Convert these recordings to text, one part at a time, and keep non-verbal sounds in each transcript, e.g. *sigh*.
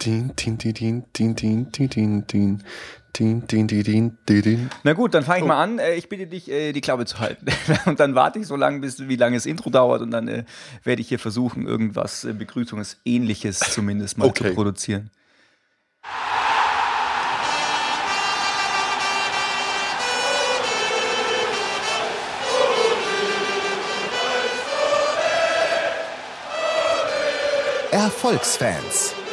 Din, din, din, din, din, din, din, din. Din, din, din, din, Na gut, dann fange ich mal an. Ich bitte dich, die Klappe zu halten. Und dann warte ich so lange, bis wie lange das Intro dauert und dann werde ich hier versuchen, irgendwas Begrüßungsähnliches zumindest mal okay. zu produzieren. Erfolgsfans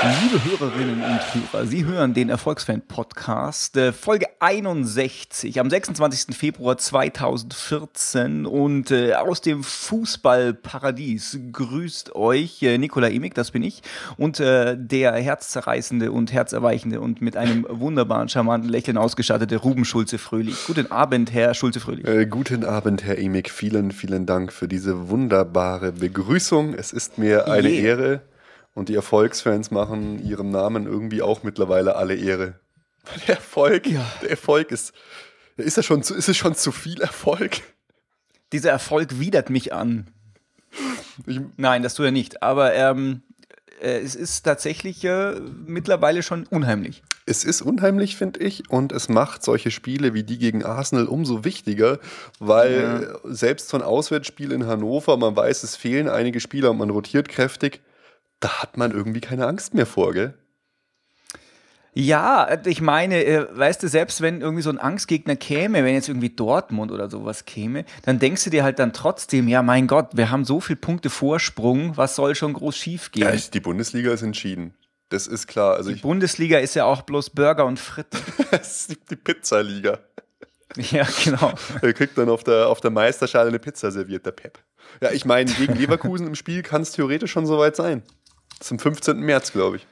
Liebe Hörerinnen und Hörer, Sie hören den Erfolgsfan-Podcast, äh, Folge 61 am 26. Februar 2014 und äh, aus dem Fußballparadies grüßt euch äh, Nikola Emig, das bin ich, und der herzzerreißende und herzerweichende und mit einem wunderbaren, charmanten Lächeln ausgestattete Ruben Schulze-Fröhlich. Guten Abend, Herr Schulze-Fröhlich. Äh, guten Abend, Herr Emig. Vielen, vielen Dank für diese wunderbare Begrüßung. Es ist mir eine Yeah. Ehre und die Erfolgsfans machen ihrem Namen irgendwie auch mittlerweile alle Ehre. Der Erfolg, Ja. der Erfolg ist, ist, er schon zu, ist es schon zu viel Erfolg? Dieser Erfolg widert mich an. Ich, Nein, das tut er nicht, aber ähm, äh, es ist tatsächlich äh, mittlerweile schon unheimlich. Es ist unheimlich, finde ich, und es macht solche Spiele wie die gegen Arsenal umso wichtiger, weil äh, selbst so ein Auswärtsspiel in Hannover, man weiß, es fehlen einige Spieler und man rotiert kräftig, da hat man irgendwie keine Angst mehr vor, gell? Ja, ich meine, äh, weißt du, selbst wenn irgendwie so ein Angstgegner käme, wenn jetzt irgendwie Dortmund oder sowas käme, dann denkst du dir halt dann trotzdem, ja, mein Gott, wir haben so viele Punkte Vorsprung, was soll schon groß schief Ja, gehen? ich- die Bundesliga ist entschieden. Das ist klar. Also Die Bundesliga ist ja auch bloß Burger und Fritten. es *laughs* ist die, die Pizzaliga. ja, genau. Er kriegt dann auf der, auf der Meisterschale eine Pizza serviert, der Pep. Ja, ich meine, gegen *laughs* Leverkusen im Spiel kann es theoretisch schon soweit sein. Zum 15. März, glaube ich.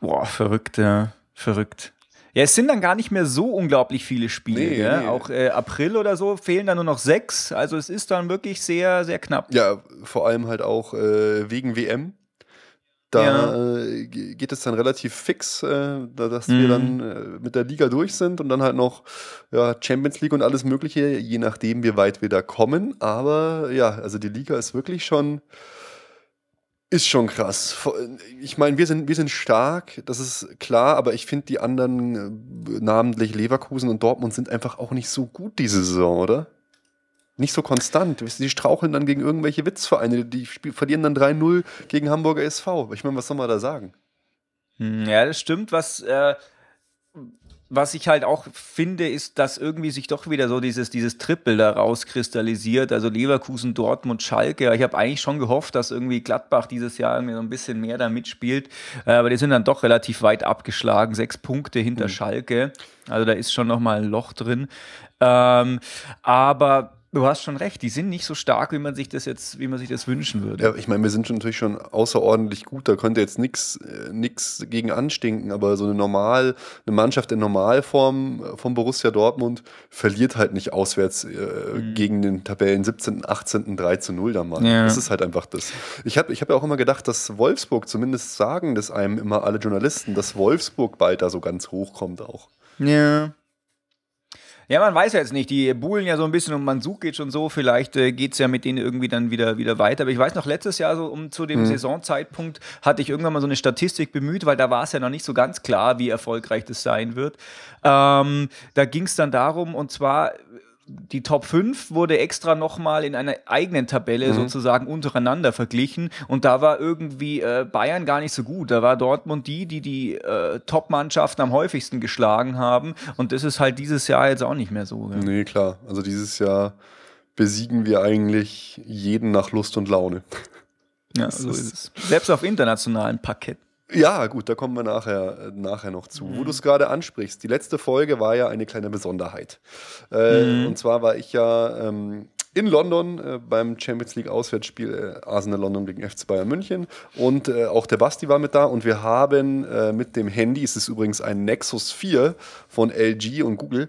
Boah, verrückt, ja. Verrückt. Ja, es sind dann gar nicht mehr so unglaublich viele Spiele. Nee, gell? nee. Auch äh, April oder so fehlen dann nur noch sechs. Also es ist dann wirklich sehr, sehr knapp. Ja, vor allem halt auch äh, wegen WM. Da äh, ge- geht es dann relativ fix, äh, da- dass wir Mhm. dann äh, mit der Liga durch sind und dann halt noch ja, Champions League und alles Mögliche, je nachdem, wie weit wir da kommen. Aber ja, also die Liga ist wirklich schon, ist schon krass. Ich meine, wir sind, wir sind stark, das ist klar, aber ich finde, die anderen, äh, namentlich Leverkusen und Dortmund, sind einfach auch nicht so gut diese Saison, oder? Nicht so konstant. Die straucheln dann gegen irgendwelche Witzvereine. Die verlieren dann 3-0 gegen Hamburger SV. Ich meine, was soll man da sagen? Hm, Ja, das stimmt. Was, äh, was ich halt auch finde, ist, dass irgendwie sich doch wieder so dieses, dieses Triple da rauskristallisiert. Also Leverkusen, Dortmund, Schalke. Ich habe eigentlich schon gehofft, dass irgendwie Gladbach dieses Jahr irgendwie so ein bisschen mehr da mitspielt. Äh, aber die sind dann doch relativ weit abgeschlagen. Sechs Punkte hinter Schalke. Also da ist schon nochmal ein Loch drin. Ähm, aber du hast schon recht, die sind nicht so stark, wie man sich das jetzt, wie man sich das wünschen würde. Ja, ich meine, wir sind schon natürlich schon außerordentlich gut. Da könnte jetzt nichts äh, nix gegen anstinken, aber so eine normal, eine Mannschaft in Normalform äh, von Borussia Dortmund verliert halt nicht auswärts äh, gegen den Tabellen 17., 18., 3 zu 0 dann mal. Ja. Das ist halt einfach das. Ich habe ich hab ja auch immer gedacht, dass Wolfsburg, zumindest sagen das einem immer alle Journalisten, dass Wolfsburg bald da so ganz hoch kommt auch. Ja. Ja, man weiß ja jetzt nicht. Die buhlen ja so ein bisschen um Mansuk geht schon so. Vielleicht äh, geht es ja mit denen irgendwie dann wieder, wieder weiter. Aber ich weiß noch, letztes Jahr, so um zu dem Saisonzeitpunkt, hatte ich irgendwann mal so eine Statistik bemüht, weil da war es ja noch nicht so ganz klar, wie erfolgreich das sein wird. Ähm, da ging es dann darum, und zwar die Top 5 wurde extra nochmal in einer eigenen Tabelle sozusagen untereinander verglichen und da war irgendwie äh, Bayern gar nicht so gut. Da war Dortmund die, die die äh, Top-Mannschaften am häufigsten geschlagen haben und das ist halt dieses Jahr jetzt auch nicht mehr so. Gell? Nee, klar. Also dieses Jahr besiegen wir eigentlich jeden nach Lust und Laune. Ja, *laughs* so ist es. Selbst auf internationalem Parkett. Ja, gut, da kommen wir nachher, äh, nachher noch zu. Wo du es gerade ansprichst, die letzte Folge war ja eine kleine Besonderheit. Äh, Und zwar war ich ja ähm, in London äh, beim Champions League Auswärtsspiel äh, Arsenal London gegen FC Bayern München und äh, auch der Basti war mit da und wir haben äh, mit dem Handy, es ist übrigens ein Nexus 4 von LG und Google,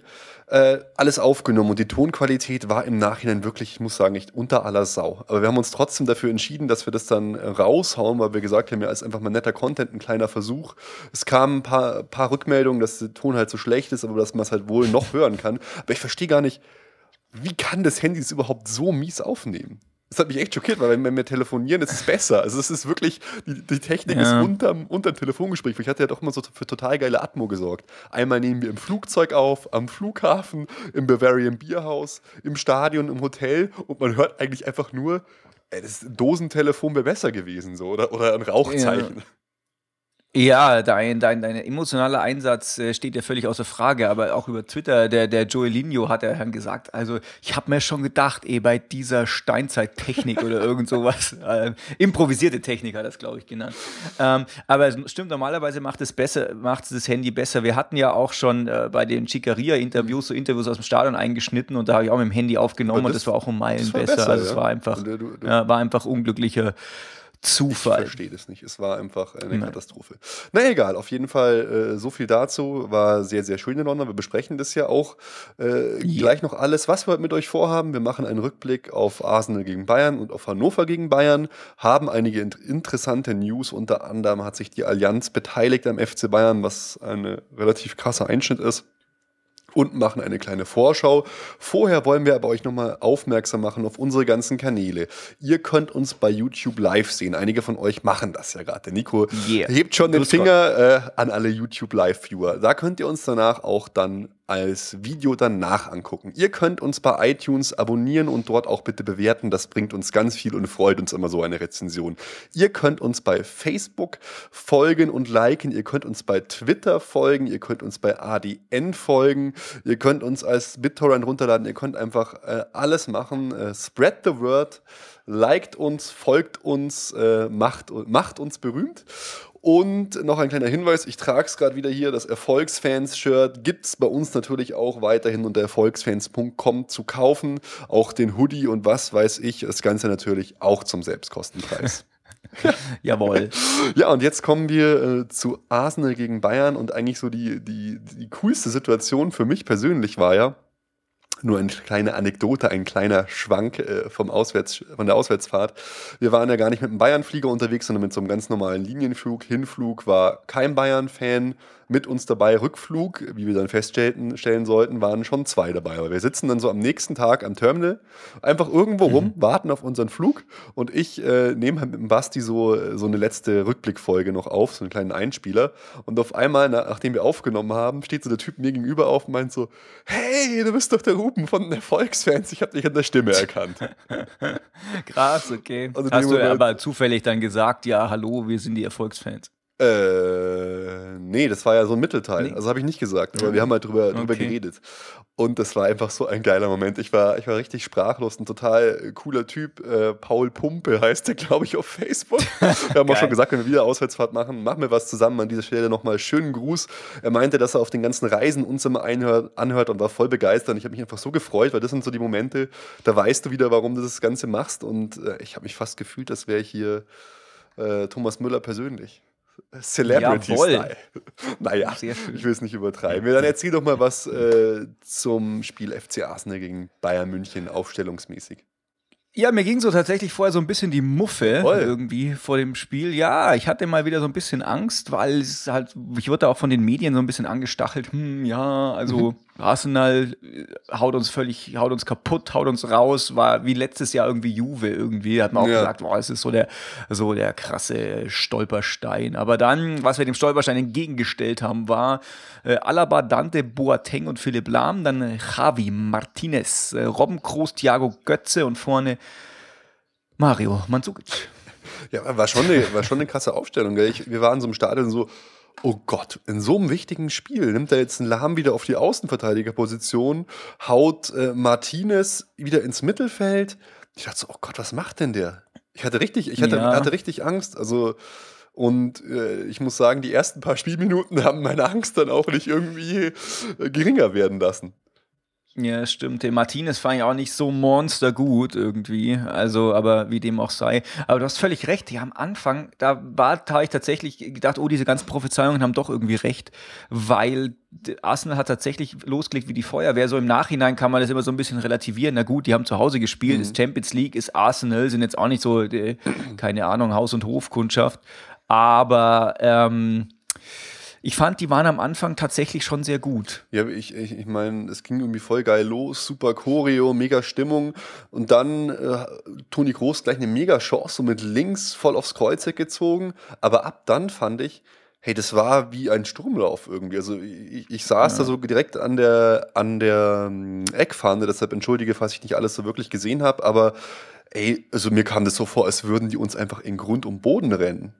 äh, alles aufgenommen und die Tonqualität war im Nachhinein wirklich, ich muss sagen, echt unter aller Sau. Aber wir haben uns trotzdem dafür entschieden, dass wir das dann raushauen, weil wir gesagt haben, ja, ist einfach mal netter Content, ein kleiner Versuch. Es kamen ein paar, paar Rückmeldungen, dass der Ton halt so schlecht ist, aber dass man es halt wohl noch hören kann. Aber ich verstehe gar nicht, wie kann das Handy es überhaupt so mies aufnehmen? Das hat mich echt schockiert, weil wenn wir telefonieren, ist es besser. Also es ist wirklich, die, die Technik ja. ist unterm, unterm Telefongespräch. Ich hatte ja doch mal so für total geile Atmo gesorgt. Einmal nehmen wir im Flugzeug auf, am Flughafen, im Bavarian Bierhaus, im Stadion, im Hotel und man hört eigentlich einfach nur, ey, das Dosentelefon wäre besser gewesen, so, oder, oder ein Rauchzeichen. Ja. Ja, dein, dein, dein emotionaler Einsatz äh, steht ja völlig außer Frage, aber auch über Twitter, der, der Joelinho hat ja dann gesagt, also ich habe mir schon gedacht, eh bei dieser Steinzeittechnik oder irgend sowas, *laughs* äh, improvisierte Technik hat das, glaube ich, genannt. Ähm, aber es stimmt, normalerweise macht es besser, macht es das Handy besser. Wir hatten ja auch schon äh, bei den Chicaria-Interviews so Interviews aus dem Stadion eingeschnitten und da habe ich auch mit dem Handy aufgenommen das, und das war auch um Meilen besser. besser. Also ja? es war einfach, du, du. Ja, war einfach unglücklicher Zufall. Ich verstehe das nicht. Es war einfach eine Nein. Katastrophe. Na egal, auf jeden Fall äh, so viel dazu. War sehr, sehr schön in London. Wir besprechen das ja auch äh, yeah. gleich noch alles, was wir mit euch vorhaben. Wir machen einen Rückblick auf Arsenal gegen Bayern und auf Hannover gegen Bayern, haben einige interessante News. Unter anderem hat sich die Allianz beteiligt am FC Bayern, was ein relativ krasser Einschnitt ist und machen eine kleine Vorschau. Vorher wollen wir aber euch nochmal aufmerksam machen auf unsere ganzen Kanäle. Ihr könnt uns bei YouTube live sehen. Einige von euch machen das ja gerade. Nico yeah. hebt schon den Finger äh, an alle YouTube Live-Viewer. Da könnt ihr uns danach auch dann als Video danach angucken. Ihr könnt uns bei iTunes abonnieren und dort auch bitte bewerten. Das bringt uns ganz viel und freut uns immer so eine Rezension. Ihr könnt uns bei Facebook folgen und liken. Ihr könnt uns bei Twitter folgen. Ihr könnt uns bei ADN folgen. Ihr könnt uns als BitTorrent runterladen. Ihr könnt einfach äh, alles machen. Äh, spread the word. Liked uns, folgt uns, äh, macht, macht uns berühmt. Und noch ein kleiner Hinweis, ich trage es gerade wieder hier, das Erfolgsfans-Shirt gibt es bei uns natürlich auch weiterhin unter erfolgsfans.com zu kaufen. Auch den Hoodie und was weiß ich, das Ganze natürlich auch zum Selbstkostenpreis. *laughs* Jawohl. Ja, und jetzt kommen wir äh, zu Arsenal gegen Bayern und eigentlich so die, die, die coolste Situation für mich persönlich war ja, nur eine kleine Anekdote, ein kleiner Schwank äh, vom Auswärts, von der Auswärtsfahrt. Wir waren ja gar nicht mit einem Bayern-Flieger unterwegs, sondern mit so einem ganz normalen Linienflug. Hinflug war kein Bayern-Fan mit uns dabei. Rückflug, wie wir dann feststellen stellen sollten, waren schon zwei dabei. Aber wir sitzen dann so am nächsten Tag am Terminal, einfach irgendwo rum, mhm. warten auf unseren Flug und ich äh, nehme halt mit dem Basti so, so eine letzte Rückblickfolge noch auf, so einen kleinen Einspieler. Und auf einmal, nachdem wir aufgenommen haben, steht so der Typ mir gegenüber auf und meint so: Hey, du bist doch der Ruben von den Erfolgsfans, ich habe dich an der Stimme erkannt. *laughs* Krass, okay. Also Hast du aber zufällig dann gesagt, ja, hallo, wir sind die Erfolgsfans? Äh, nee, das war ja so ein Mittelteil. Nee. Also habe ich nicht gesagt, aber wir haben halt drüber, drüber okay. geredet. Und das war einfach so ein geiler Moment. Ich war, ich war richtig sprachlos, ein total cooler Typ. Äh, Paul Pumpe heißt der, glaube ich, auf Facebook. *laughs* Wir haben auch schon gesagt, wenn wir wieder Auswärtsfahrt machen, machen wir was zusammen. An dieser Stelle nochmal schönen Gruß. Er meinte, dass er auf den ganzen Reisen uns immer einhört, anhört und war voll begeistert. Und ich habe mich einfach so gefreut, weil das sind so die Momente, da weißt du wieder, warum du das Ganze machst. Und äh, ich habe mich fast gefühlt, als wäre ich hier äh, Thomas Müller persönlich. Celebrity-Style. *laughs* naja, ich will es nicht übertreiben. Ja, dann erzähl doch mal was äh, zum Spiel FC Arsenal gegen Bayern München aufstellungsmäßig. Ja, mir ging so tatsächlich vorher so ein bisschen die Muffe Voll. irgendwie vor dem Spiel. Ja, ich hatte mal wieder so ein bisschen Angst, weil es halt, ich wurde auch von den Medien so ein bisschen angestachelt. Hm, ja, also. *laughs* Arsenal äh, haut uns völlig, haut uns kaputt, haut uns raus, war wie letztes Jahr irgendwie Juve irgendwie, hat man auch ja. gesagt, boah, es ist so der, so der krasse Stolperstein. Aber dann, was wir dem Stolperstein entgegengestellt haben, war äh, Alaba, Dante, Boateng und Philipp Lahm, dann Javi, Martinez, äh, Robben Kroos, Thiago Götze und vorne Mario Mandzukic. Ja, war schon eine, war schon eine krasse Aufstellung. Gell? Ich, wir waren so im Stadion so, oh Gott, in so einem wichtigen Spiel nimmt er jetzt einen Lahm wieder auf die Außenverteidigerposition, haut äh, Martinez wieder ins Mittelfeld. Ich dachte so, oh Gott, was macht denn der? Ich hatte richtig, ich hatte, ja. hatte richtig Angst. Also, und äh, ich muss sagen, die ersten paar Spielminuten haben meine Angst dann auch nicht irgendwie äh, geringer werden lassen. Ja, stimmt. Den Martinez fand ich auch nicht so monstergut irgendwie. Also, aber wie dem auch sei. Aber du hast völlig recht. Ja, am Anfang, da war, da habe ich tatsächlich gedacht, oh, diese ganzen Prophezeiungen haben doch irgendwie recht, weil Arsenal hat tatsächlich losgelegt wie die Feuerwehr. So im Nachhinein kann man das immer so ein bisschen relativieren. Na gut, die haben zu Hause gespielt, mhm. ist Champions League, ist Arsenal, sind jetzt auch nicht so, äh, keine Ahnung, Haus- und Hofkundschaft. Aber, ähm, ich fand, die waren am Anfang tatsächlich schon sehr gut. Ja, ich, ich, ich meine, es ging irgendwie voll geil los, super Choreo, mega Stimmung und dann äh, Toni Groß gleich eine mega Chance so mit links voll aufs Kreuzeck gezogen, aber ab dann fand ich, hey, das war wie ein Sturmlauf irgendwie. Also ich, ich saß ja. da so direkt an der, an der ähm, Eckfahne, deshalb entschuldige, falls ich nicht alles so wirklich gesehen habe, aber ey, also mir kam das so vor, als würden die uns einfach in Grund und Boden rennen.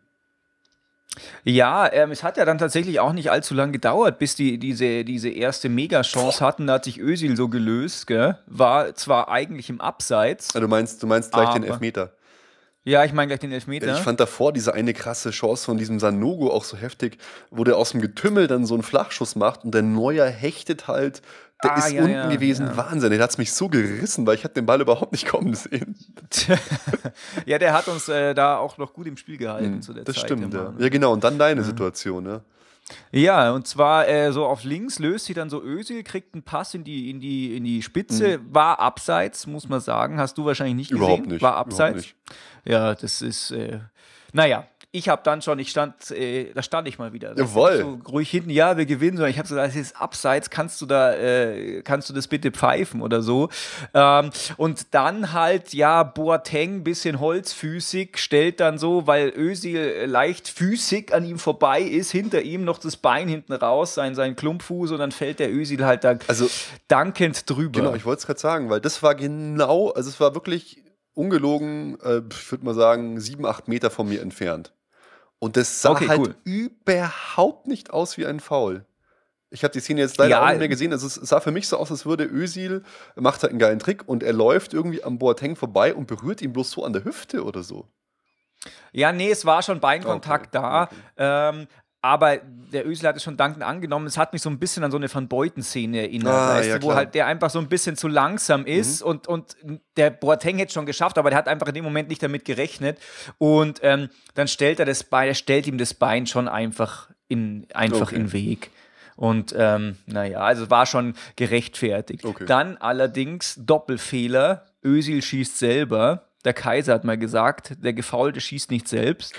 Ja, ähm, es hat ja dann tatsächlich auch nicht allzu lange gedauert, bis die diese, diese erste Mega-Chance hatten. Da hat sich Ösil so gelöst, gell? war zwar eigentlich im Abseits. Ja, du meinst, du meinst gleich den Elfmeter. Ja, ich meine gleich den Elfmeter. Ich fand davor diese eine krasse Chance von diesem Sanogo auch so heftig, wo der aus dem Getümmel dann so einen Flachschuss macht und der Neuer hechtet halt der ah, ist ja, unten ja, gewesen, ja. Wahnsinn. Der hat es mich so gerissen, weil ich hatte den Ball überhaupt nicht kommen sehen. ja, der hat uns äh, da auch noch gut im Spiel gehalten hm, zu der das Zeit. Das stimmt, ja. Ja, genau. Und dann deine Situation, ne? Ja, und zwar äh, so auf links löst sie dann so Ösil, kriegt einen Pass in die, in die, in die Spitze, mhm. war abseits, muss man sagen. Hast du wahrscheinlich nicht gesehen. Überhaupt nicht. War abseits. Nicht. Ja, das ist, äh, naja, ich habe dann schon, ich stand, äh, da stand ich mal wieder. Jawohl. So ruhig hinten, ja, wir gewinnen, sondern ich habe so gesagt, das ist abseits, kannst du da, äh, kannst du das bitte pfeifen oder so. Ähm, und dann halt, ja, Boateng, bisschen holzfüßig, stellt dann so, weil Özil leicht füßig an ihm vorbei ist, hinter ihm noch das Bein hinten raus, sein, sein Klumpfuß und dann fällt der Özil halt da also, dankend drüber. Genau, ich wollte es gerade sagen, weil das war genau, also es war wirklich ungelogen, äh, ich würde mal sagen, sieben, acht Meter von mir entfernt. Und das sah okay, halt cool. überhaupt nicht aus wie ein Foul. Ich habe die Szene jetzt leider ja, auch nicht mehr gesehen. Also es sah für mich so aus, als würde Özil macht halt einen geilen Trick und er läuft irgendwie am Boateng vorbei und berührt ihn bloß so an der Hüfte oder so. Ja, nee, es war schon Beinkontakt okay, da. Okay. Ähm, aber der Ösel hat es schon dankend angenommen. Es hat mich so ein bisschen an so eine Van Beuten-Szene erinnert, ah, weißt ja, du, wo halt der einfach so ein bisschen zu langsam ist mhm. und, und der Boateng hätte es schon geschafft, aber der hat einfach in dem Moment nicht damit gerechnet. Und ähm, dann stellt er das Bein, er stellt ihm das Bein schon einfach in, einfach okay. in den Weg. Und ähm, naja, also war schon gerechtfertigt. Okay. Dann allerdings Doppelfehler. Ösil schießt selber. Der Kaiser hat mal gesagt, der Gefaulte schießt nicht selbst.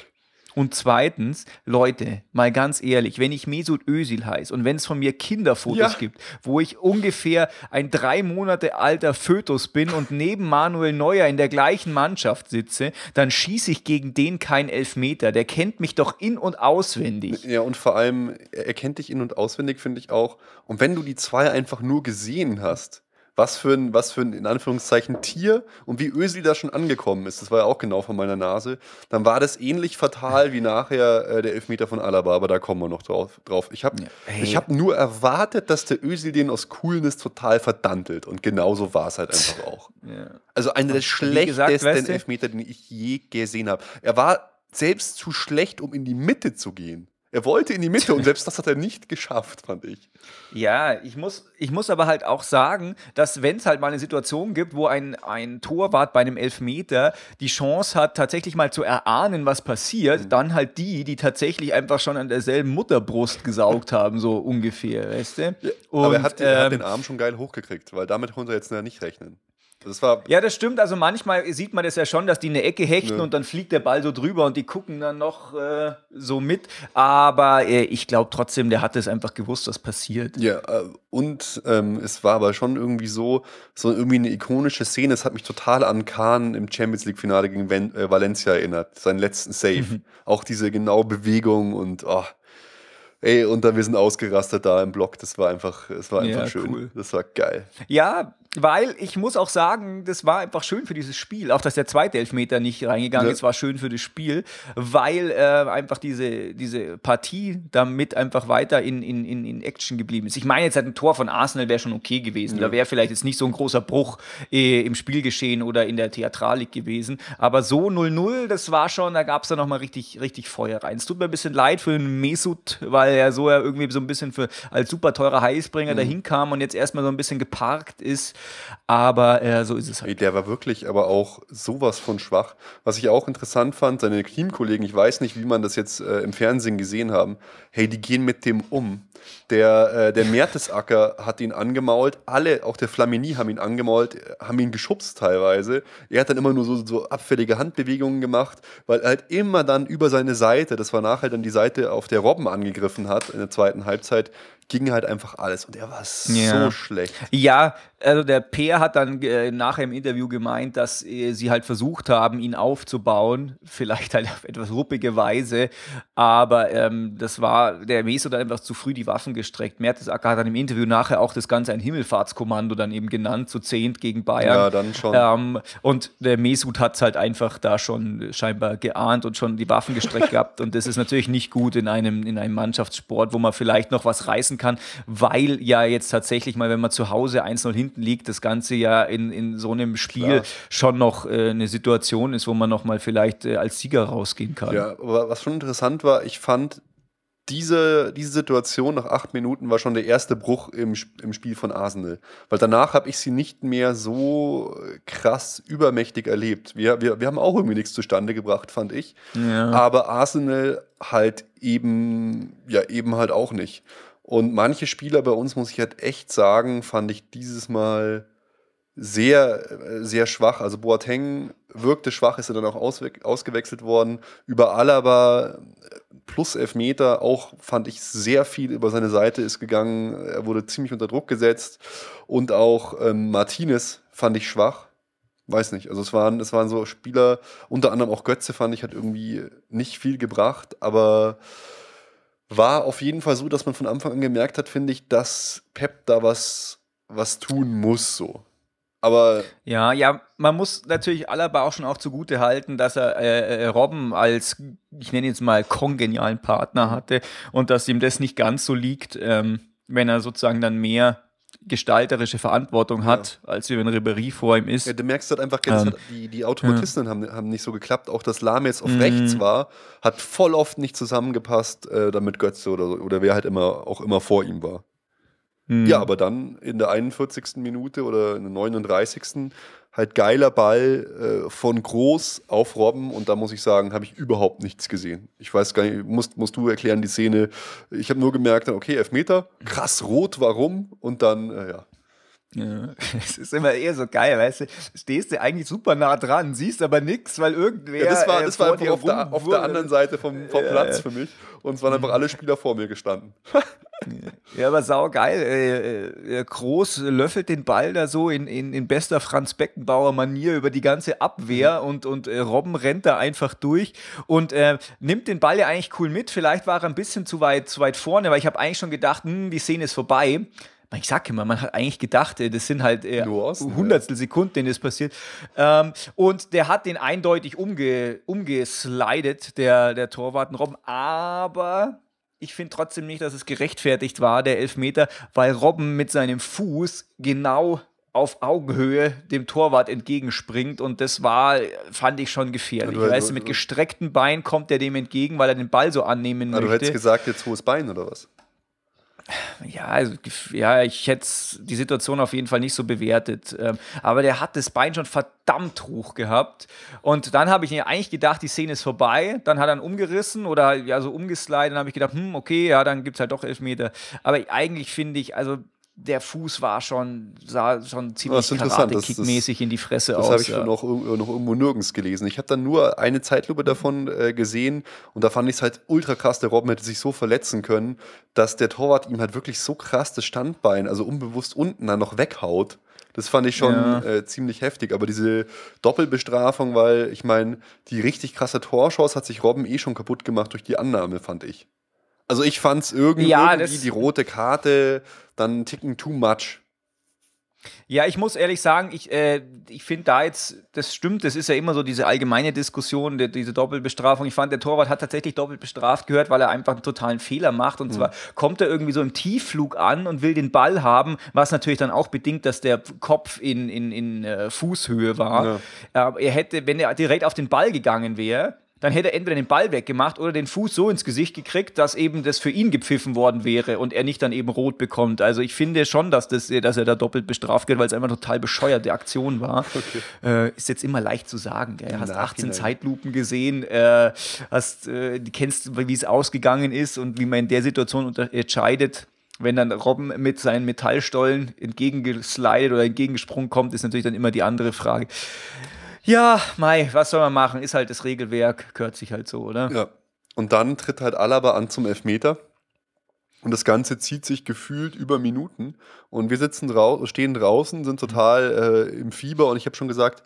Und zweitens, Leute, mal ganz ehrlich, wenn ich Mesut Özil heiße und wenn es von mir Kinderfotos ja. gibt, wo ich ungefähr ein drei Monate alter Fötus bin und neben Manuel Neuer in der gleichen Mannschaft sitze, dann schieße ich gegen den kein Elfmeter. Der kennt mich doch in- und auswendig. Ja, und vor allem, er kennt dich in- und auswendig, finde ich auch. Und wenn du die zwei einfach nur gesehen hast, was für ein, was für ein, in Anführungszeichen, Tier und wie Ösil da schon angekommen ist. Das war ja auch genau von meiner Nase. Dann war das ähnlich fatal wie nachher äh, der Elfmeter von Alaba, aber da kommen wir noch drauf. drauf. Ich habe ja, hab nur erwartet, dass der Ösil den aus Coolness total verdantelt und genauso war es halt einfach auch. Ja. Also einer der schlechtesten gesagt, Elfmeter, den ich je gesehen habe. Er war selbst zu schlecht, um in die Mitte zu gehen. Er wollte in die Mitte und selbst das hat er nicht geschafft, fand ich. Ja, ich muss, ich muss aber halt auch sagen, dass wenn es halt mal eine Situation gibt, wo ein, ein Torwart bei einem Elfmeter die Chance hat, tatsächlich mal zu erahnen, was passiert, mhm. dann halt die, die tatsächlich einfach schon an derselben Mutterbrust gesaugt haben, so ungefähr, weißt du? Ja, und, aber er hat, ähm, er hat, den Arm schon geil hochgekriegt, weil damit konnte er jetzt nicht rechnen. Das war ja, das stimmt. Also manchmal sieht man das ja schon, dass die eine Ecke hechten ne. und dann fliegt der Ball so drüber und die gucken dann noch äh, so mit. Aber äh, ich glaube trotzdem, der hat es einfach gewusst, was passiert. Ja, äh, und ähm, es war aber schon irgendwie so, so irgendwie eine ikonische Szene. Es hat mich total an Kahn im Champions League-Finale gegen Ven äh, Valencia erinnert. Seinen letzten Save. Mhm. Auch diese genaue Bewegung und oh, Ey, und dann wir sind ausgerastet da im Block. Das war einfach, es war einfach ja, schön. Cool. Das war geil. Ja, weil ich muss auch sagen, das war einfach schön für dieses Spiel. Auch dass der zweite Elfmeter nicht reingegangen ja. ist, war schön für das Spiel, weil äh, einfach diese, diese Partie damit einfach weiter in, in, in, in Action geblieben ist. Ich meine, jetzt halt ein Tor von Arsenal wäre schon okay gewesen. Ja. Da wäre vielleicht jetzt nicht so ein großer Bruch äh, im Spielgeschehen oder in der Theatralik gewesen. Aber so 0-0, das war schon, da gab es dann nochmal richtig, richtig Feuer rein. Es tut mir ein bisschen leid für den Mesut, weil er so ja irgendwie so ein bisschen für, als super teurer Heißbringer mhm. dahin kam und jetzt erstmal so ein bisschen geparkt ist Aber äh, so ist es halt. Der war wirklich aber auch sowas von schwach. Was ich auch interessant fand, seine Teamkollegen, ich weiß nicht, wie man das jetzt äh, im Fernsehen gesehen haben, hey, die gehen mit dem um. Der, äh, der Mertesacker *laughs* hat ihn angemault, alle, auch der Flamini haben ihn angemault, haben ihn geschubst teilweise. Er hat dann immer nur so, so abfällige Handbewegungen gemacht, weil er halt immer dann über seine Seite, das war nachher dann die Seite, auf der Robben angegriffen hat in der zweiten Halbzeit, ging halt einfach alles und er war so Ja. schlecht. Ja, also der Peer hat dann äh, nachher im Interview gemeint, dass äh, sie halt versucht haben, ihn aufzubauen, *laughs* vielleicht halt auf etwas ruppige Weise, aber ähm, das war, der Meso hat einfach zu früh die Waffen gestreckt. Mertesacker hat dann im Interview nachher auch das Ganze ein Himmelfahrtskommando dann eben genannt, zu zehnt gegen Bayern. Ja, dann schon. Ähm, und der Mesut hat es halt einfach da schon scheinbar geahnt und schon die Waffen gestreckt gehabt. Und das ist natürlich nicht gut in einem, in einem Mannschaftssport, wo man vielleicht noch was reißen kann, weil ja jetzt tatsächlich mal, wenn man zu Hause 1-0 hinten liegt, das Ganze ja in, in so einem Spiel Klar. schon noch äh, eine Situation ist, wo man noch mal vielleicht äh, als Sieger rausgehen kann. Ja, aber was schon interessant war, ich fand, diese, diese Situation nach acht Minuten war schon der erste Bruch im, im Spiel von Arsenal. Weil danach habe ich sie nicht mehr so krass übermächtig erlebt. Wir, wir, wir haben auch irgendwie nichts zustande gebracht, fand ich. Ja. Aber Arsenal halt eben, ja, eben halt auch nicht. Und manche Spieler bei uns, muss ich halt echt sagen, fand ich dieses Mal sehr, äh, sehr schwach. Also Boateng wirkte schwach, ist er dann auch ausgewechselt worden. Über Alaba äh, plus Elfmeter auch fand ich sehr viel über seine Seite ist gegangen. Er wurde ziemlich unter Druck gesetzt. Und auch ähm, Martinez fand ich schwach. Weiß nicht. Also es waren, es waren so Spieler, unter anderem auch Götze fand ich, hat irgendwie nicht viel gebracht, aber war auf jeden Fall so, dass man von Anfang an gemerkt hat, finde ich, dass Pep da was, was tun muss so. Aber Ja, ja, man muss natürlich Alaba auch schon auch zugute halten, dass er äh, äh, Robben als, ich nenne jetzt mal, kongenialen Partner hatte und dass ihm das nicht ganz so liegt, ähm, wenn er sozusagen dann mehr gestalterische Verantwortung hat, als wie wenn Ribéry vor ihm ist. Ja, du merkst halt einfach, Ähm, die, die Automatismen haben, haben nicht so geklappt. Auch dass Lahm jetzt auf rechts war, hat voll oft nicht zusammengepasst, äh, damit Götze oder, oder wer halt immer auch immer vor ihm war. Hm. Ja, aber dann in der 41. Minute oder in der 39. halt geiler Ball äh, von Groß auf Robben und da muss ich sagen, habe ich überhaupt nichts gesehen. Ich weiß gar nicht, musst, musst du erklären die Szene. Ich habe nur gemerkt, okay, Elfmeter, krass rot, warum? Und dann, äh, ja. Ja, *laughs* es ist immer eher so geil, weißt du, stehst du eigentlich super nah dran, siehst aber nichts, weil irgendwer. Ja, das war, äh, das war einfach auf der, auf der anderen Seite vom, vom Platz für mich. Und es waren einfach alle Spieler vor mir gestanden. *laughs* Ja, aber saugeil. Äh, äh, Groß löffelt den Ball da so in, in, in bester Franz Beckenbauer-Manier über die ganze Abwehr und, und äh, Robben rennt da einfach durch und äh, nimmt den Ball ja eigentlich cool mit. Vielleicht war er ein bisschen zu weit, zu weit vorne, weil ich habe eigentlich schon gedacht, hm, die Szene ist vorbei. Ich sag immer, man hat eigentlich gedacht, äh, das sind halt äh, Nuancen. Hundertstel Sekunden, denen das passiert. Ähm, und der hat den eindeutig umge, umgeslidet, der, der Torwart Robben. Aber ich finde trotzdem nicht, dass es gerechtfertigt war, der Elfmeter, weil Robben mit seinem Fuß genau auf Augenhöhe dem Torwart entgegenspringt und das war, fand ich schon gefährlich. Ja, du- weißt du, mit gestrecktem Bein kommt er dem entgegen, weil er den Ball so annehmen Ah, du hättest möchte. gesagt, jetzt hohes Bein oder was? Ja, also, ja, ich hätte die Situation auf jeden Fall nicht so bewertet. Ähm, aber der hat das Bein schon verdammt hoch gehabt. Und dann habe ich mir eigentlich gedacht, die Szene ist vorbei. Dann hat er ihn umgerissen oder ja, so umgeslidet. Dann habe ich gedacht, hm, okay, ja, dann gibt es halt doch Elfmeter. Aber eigentlich finde ich, also der Fuß war schon, sah schon ziemlich Das. Das- Karate-Kick-mäßig in die Fresse Das aus. habe ich ja. noch, noch irgendwo nirgends gelesen. Ich habe dann nur eine Zeitlupe davon äh, gesehen und da fand ich es halt ultra krass. Der Robben hätte sich so verletzen können, dass der Torwart ihm halt wirklich so krass das Standbein, also unbewusst unten dann noch weghaut. Das fand ich schon Ja. äh, ziemlich heftig. Aber diese Doppelbestrafung, weil ich meine, die richtig krasse Torchance hat sich Robben eh schon kaputt gemacht durch die Annahme, fand ich. Also ich fand es irgendwie, Ja, irgendwie das- die rote Karte dann einen Ticken too much. Ja, ich muss ehrlich sagen, ich, äh, ich finde da jetzt, das stimmt, das ist ja immer so diese allgemeine Diskussion, die, diese Doppelbestrafung. Ich fand, der Torwart hat tatsächlich doppelt bestraft gehört, weil er einfach einen totalen Fehler macht. Und zwar kommt er irgendwie so im Tiefflug an und will den Ball haben, was natürlich dann auch bedingt, dass der Kopf in, in, in äh, Fußhöhe war. Äh, er hätte, wenn er direkt auf den Ball gegangen wäre, dann hätte er entweder den Ball weggemacht oder den Fuß so ins Gesicht gekriegt, dass eben das für ihn gepfiffen worden wäre und er nicht dann eben rot bekommt. Also ich finde schon, dass, das, dass er da doppelt bestraft wird, weil es einfach total bescheuerte Aktion war. Okay. Äh, ist jetzt immer leicht zu sagen. Gell? Hast 18 Zeitlupen gesehen, äh, hast, äh, kennst, wie es ausgegangen ist und wie man in der Situation entscheidet wenn dann Robben mit seinen Metallstollen entgegengeslidet oder entgegengesprungen kommt, ist natürlich dann immer die andere Frage. Ja, Mai, was soll man machen? Ist halt das Regelwerk, gehört sich halt so, oder? Ja. Und dann tritt halt Alaba an zum Elfmeter. Und das Ganze zieht sich gefühlt über Minuten. Und wir sitzen drau stehen draußen, sind total äh, im Fieber. Und ich habe schon gesagt,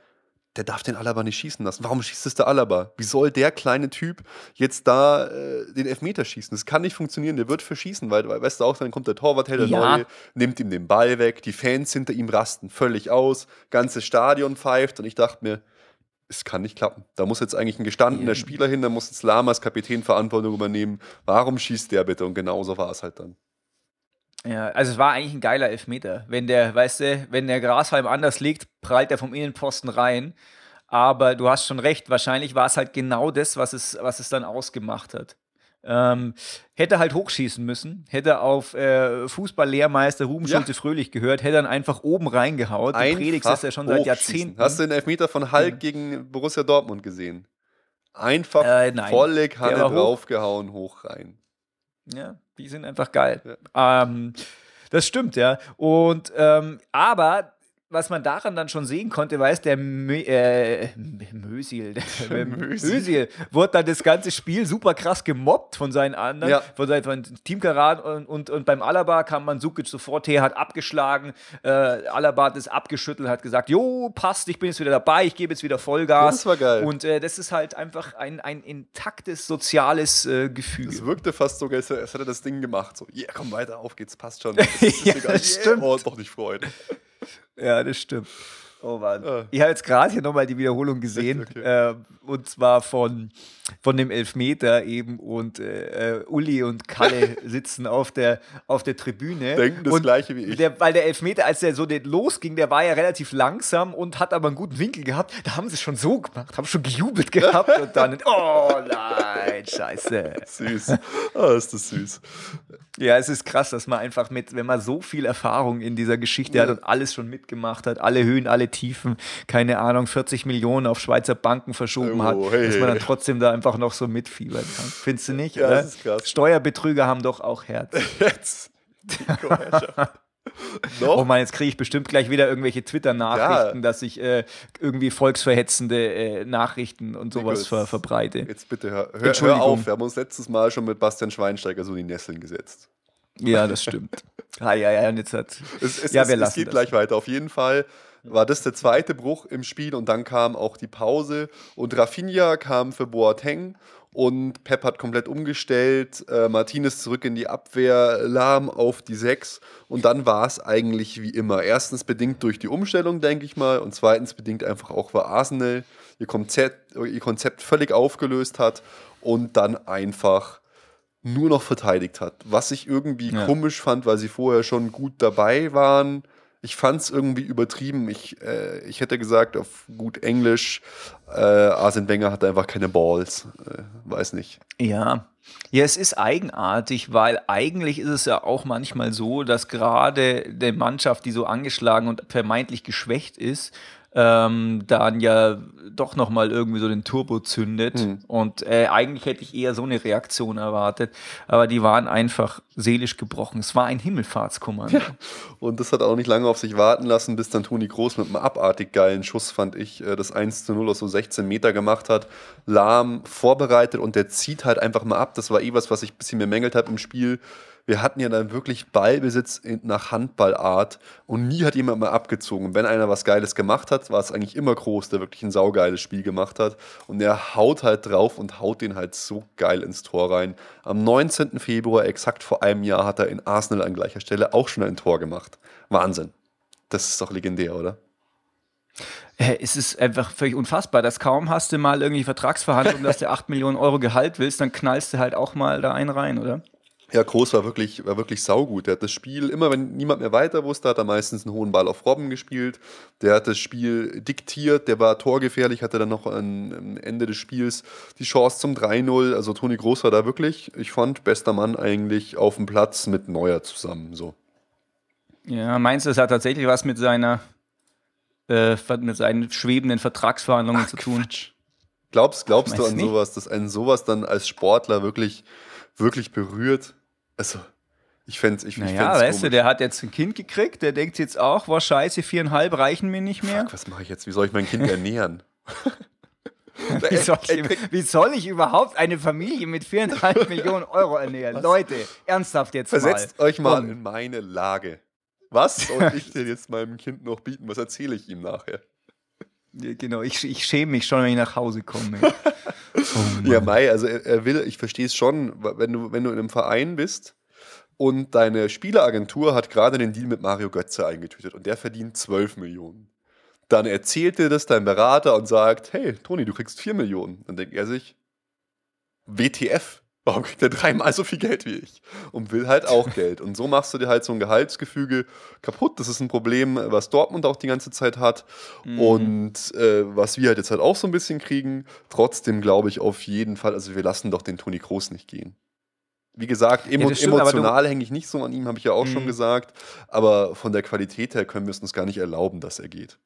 der darf den Alaba nicht schießen lassen. Warum schießt es der Alaba? Wie soll der kleine Typ jetzt da äh, den Elfmeter schießen? Das kann nicht funktionieren. Der wird verschießen, weil, weil weißt du auch, dann kommt der Torwart, der ja. Neue, nimmt ihm den Ball weg. Die Fans hinter ihm rasten völlig aus. Ganzes Stadion pfeift. Und ich dachte mir, es kann nicht klappen. Da muss jetzt eigentlich ein gestandener Spieler hin, da muss jetzt Lamas Kapitän Verantwortung übernehmen. Warum schießt der bitte? Und genauso war es halt dann. Ja, also es war eigentlich ein geiler Elfmeter. Wenn der, weißt du, wenn der Grashalm anders liegt, prallt er vom Innenposten rein. Aber du hast schon recht, wahrscheinlich war es halt genau das, was es, was es dann ausgemacht hat. Ähm, hätte halt hochschießen müssen, hätte auf äh, Fußballlehrmeister Ruben ja. Fröhlich gehört, hätte dann einfach oben reingehaut. Du predigst das ja schon seit Jahrzehnten. Hast du den Elfmeter von Hulk ja. gegen Borussia Dortmund gesehen? Einfach äh, volle Kanne draufgehauen, hoch rein. Ja, die sind einfach geil. Ja. Ähm, das stimmt, ja. Und ähm, aber was man daran dann schon sehen konnte, weiß der Mö äh, Mösil, der Mösil wurde dann das ganze Spiel super krass gemobbt von seinen anderen, ja. von seinen, Teamkameraden und, und, und, beim Alaba kam Mansukic sofort her, hat abgeschlagen, äh, Alaba hat es abgeschüttelt, hat gesagt, jo, passt, ich bin jetzt wieder dabei, ich gebe jetzt wieder Vollgas. Das war geil. Und äh, das ist halt einfach ein, ein intaktes soziales äh, Gefühl. Es wirkte fast so, als hätte er das Ding gemacht, so, yeah, komm weiter, auf geht's, passt schon. *laughs* Das ist, das ja, das stimmt. Oh, doch nicht freuen. Ja, das stimmt. Oh Mann. Ah. Ich habe jetzt gerade hier nochmal die Wiederholung gesehen. Okay. Äh, und zwar von, von dem Elfmeter eben. Und äh, Uli und Kalle *laughs* sitzen auf der, auf der Tribüne. Denken das und gleiche wie ich. Der, weil der Elfmeter, als der so losging, der war ja relativ langsam und hat aber einen guten Winkel gehabt. Da haben sie es schon so gemacht, haben schon gejubelt gehabt. *laughs* und dann, oh nein, scheiße. *laughs* Süß. Oh, ist das süß. Ja, es ist krass, dass man einfach mit, wenn man so viel Erfahrung in dieser Geschichte ja. hat und alles schon mitgemacht hat, alle Höhen, alle Tiefen, keine Ahnung, 40 Millionen auf Schweizer Banken verschoben oh, hat, hey, dass man dann trotzdem da einfach noch so mitfiebern kann. Findest du nicht? Ja, oder? das ist krass. Steuerbetrüger haben doch auch Herz. *laughs* Jetzt. *laughs* Noch? Oh man, jetzt kriege ich bestimmt gleich wieder irgendwelche Twitter-Nachrichten, ja. dass ich äh, irgendwie volksverhetzende äh, Nachrichten und sowas ver verbreite. Jetzt bitte hör, hör, hör, auf, wir haben uns letztes Mal schon mit Bastian Schweinsteiger so in die Nesseln gesetzt. Ja, das stimmt. ah, ja, ja, und jetzt hat. Es, es, ja, wir es, lassen es geht das. gleich weiter. Auf jeden Fall war das der zweite Bruch im Spiel und dann kam auch die Pause und Rafinha kam für Boateng und Pep hat komplett umgestellt, äh, Martinez zurück in die Abwehr, Lahm auf die 6 und dann war es eigentlich wie immer. Erstens bedingt durch die Umstellung, denke ich mal, und zweitens bedingt einfach auch, weil Arsenal ihr Konzept, ihr Konzept völlig aufgelöst hat und dann einfach nur noch verteidigt hat. Was ich irgendwie ja. komisch fand, weil sie vorher schon gut dabei waren ich fand es irgendwie übertrieben. Ich, äh, ich hätte gesagt, auf gut Englisch, äh, Arsene Wenger hat einfach keine Balls. Äh, weiß nicht. Ja. Ja, es ist eigenartig, weil eigentlich ist es ja auch manchmal so, dass gerade der Mannschaft, die so angeschlagen und vermeintlich geschwächt ist, ähm, dann ja doch nochmal irgendwie so den Turbo zündet. Mhm. Und äh, eigentlich hätte ich eher so eine Reaktion erwartet. Aber die waren einfach seelisch gebrochen. Es war ein Himmelfahrtskommando. Ja. Und das hat auch nicht lange auf sich warten lassen, bis dann Toni Groß mit einem abartig geilen Schuss, fand ich, äh, das 1 zu 0 aus so 16 Meter gemacht hat. Lahm vorbereitet und der zieht halt einfach mal ab. Das war eh was, was ich ein bisschen bemängelt habe im Spiel wir hatten ja dann wirklich Ballbesitz nach Handballart und nie hat jemand mal abgezogen. Wenn einer was Geiles gemacht hat, war es eigentlich immer Groß, der wirklich ein saugeiles Spiel gemacht hat. Und er haut halt drauf und haut den halt so geil ins Tor rein. Am 19. Februar, exakt vor einem Jahr, hat er in Arsenal an gleicher Stelle auch schon ein Tor gemacht. Wahnsinn. Das ist doch legendär, oder? es ist einfach völlig unfassbar, dass kaum hast du mal irgendwie Vertragsverhandlungen, dass du 8 *laughs* Millionen Euro Gehalt willst, dann knallst du halt auch mal da einen rein, oder? Ja, Groß war wirklich, war wirklich saugut. Der hat das Spiel, immer wenn niemand mehr weiter wusste, hat er meistens einen hohen Ball auf Robben gespielt. Der hat das Spiel diktiert, der war torgefährlich, hatte dann noch am Ende des Spiels die Chance zum 3-0. Also Toni Groß war da wirklich, ich fand, bester Mann eigentlich auf dem Platz mit Neuer zusammen. So. Ja, meinst du, es hat tatsächlich was mit seiner äh, mit seinen schwebenden Vertragsverhandlungen Ach, zu tun? Quatsch. Glaubst, glaubst du an nicht? sowas, dass einen sowas dann als Sportler wirklich, wirklich berührt? Also, ich fände es ich, naja, weißt komisch. du, der hat jetzt ein Kind gekriegt, der denkt jetzt auch, war scheiße, viereinhalb reichen mir nicht mehr. Fuck, was mache ich jetzt? Wie soll ich mein Kind ernähren? *laughs* wie, soll ich, wie, soll ich, überhaupt eine Familie mit viereinhalb *laughs* Millionen Euro ernähren? Was? Leute, ernsthaft jetzt Versetzt mal. euch mal Komm. in meine Lage. Was soll *laughs* ich denn jetzt meinem Kind noch bieten? Was erzähle ich ihm nachher? Ja, genau, ich, ich schäme mich schon, wenn ich nach Hause komme. Oh ja, Mai, also er, er will, ich verstehe es schon, wenn du, wenn du in einem Verein bist und deine Spieleragentur hat gerade den Deal mit Mario Götze eingetütet und der verdient 12 Millionen. Dann erzählt dir das dein Berater und sagt, hey, Toni, du kriegst 4 Millionen. Dann denkt er sich, WTF, warum kriegt er dreimal so viel Geld wie ich? Und will halt auch *laughs* Geld. Und so machst du dir halt so ein Gehaltsgefüge kaputt. Das ist ein Problem, was Dortmund auch die ganze Zeit hat. Mhm. Und äh, was wir halt jetzt halt auch so ein bisschen kriegen. Trotzdem glaube ich auf jeden Fall, also wir lassen doch den Toni Kroos nicht gehen. Wie gesagt, emo ja, stimmt, emotional hänge ich nicht so an ihm, habe ich ja auch mhm. schon gesagt. Aber von der Qualität her können wir es uns gar nicht erlauben, dass er geht.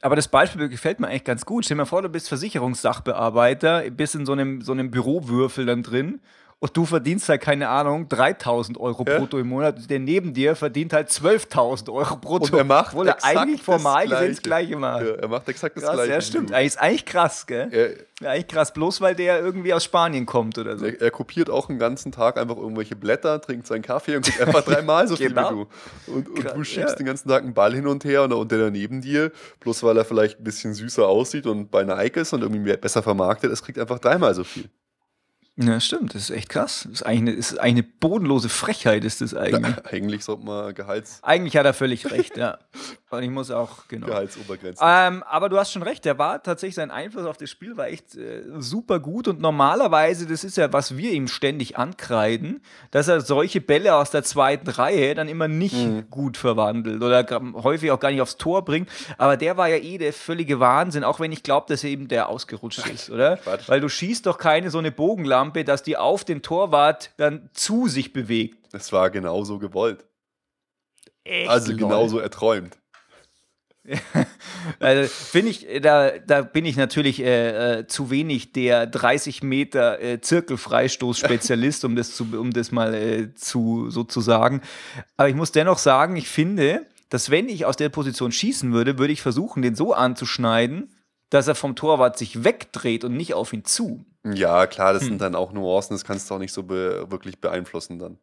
Aber das Beispiel gefällt mir eigentlich ganz gut. Stell dir mal vor, du bist Versicherungssachbearbeiter, bist in so einem, so einem Bürowürfel dann drin und du verdienst halt, keine Ahnung, 3000 Euro ja. brutto im Monat. Der neben dir verdient halt 12.000 Euro brutto. Und er macht obwohl er eigentlich formal gesehen das Gleiche macht. Ja, er macht exakt das krass, Gleiche. Ja, stimmt. Eigentlich ist eigentlich krass, gell? Er, eigentlich krass, bloß weil der irgendwie aus Spanien kommt oder so. Er, er, kopiert auch einen ganzen Tag einfach irgendwelche Blätter, trinkt seinen Kaffee und kriegt einfach *laughs* dreimal so viel genau. wie du. Und, und du schiebst den ganzen Tag einen Ball hin und her und, und der neben dir, bloß weil er vielleicht ein bisschen süßer aussieht und bei Nike ist und irgendwie besser vermarktet ist, kriegt einfach dreimal so viel. Ja, stimmt, das ist echt krass. Das ist eigentlich eine, ist eine bodenlose Frechheit, ist das eigentlich. Ja, eigentlich sollte man Gehalts. Eigentlich hat er völlig recht, ja. *laughs* Und ich muss auch, genau. Gehaltsobergrenzen. Ähm, aber du hast schon recht, der war tatsächlich, sein Einfluss auf das Spiel war echt äh, super gut und normalerweise, das ist ja, was wir ihm ständig ankreiden, dass er solche Bälle aus der zweiten Reihe dann immer nicht mhm. gut verwandelt oder häufig auch gar nicht aufs Tor bringt. Aber der war ja eh der völlige Wahnsinn, auch wenn ich glaube, dass er eben der ausgerutscht ist, oder? Quatsch. Weil du schießt doch keine so eine Bogenlampe, dass die auf den Torwart dann zu sich bewegt. Es war genauso gewollt. Echt? Also genauso erträumt. *laughs* also finde ich, da, da bin ich natürlich äh, äh, zu wenig der 30 Meter äh, Zirkelfreistoß-Spezialist, um das zu, um das mal äh, zu so zu sagen. Aber ich muss dennoch sagen, ich finde, dass wenn ich aus der Position schießen würde, würde ich versuchen, den so anzuschneiden, dass er vom Torwart sich wegdreht und nicht auf ihn zu. Ja, klar, das hm. sind dann auch Nuancen, das kannst du auch nicht so be wirklich beeinflussen dann.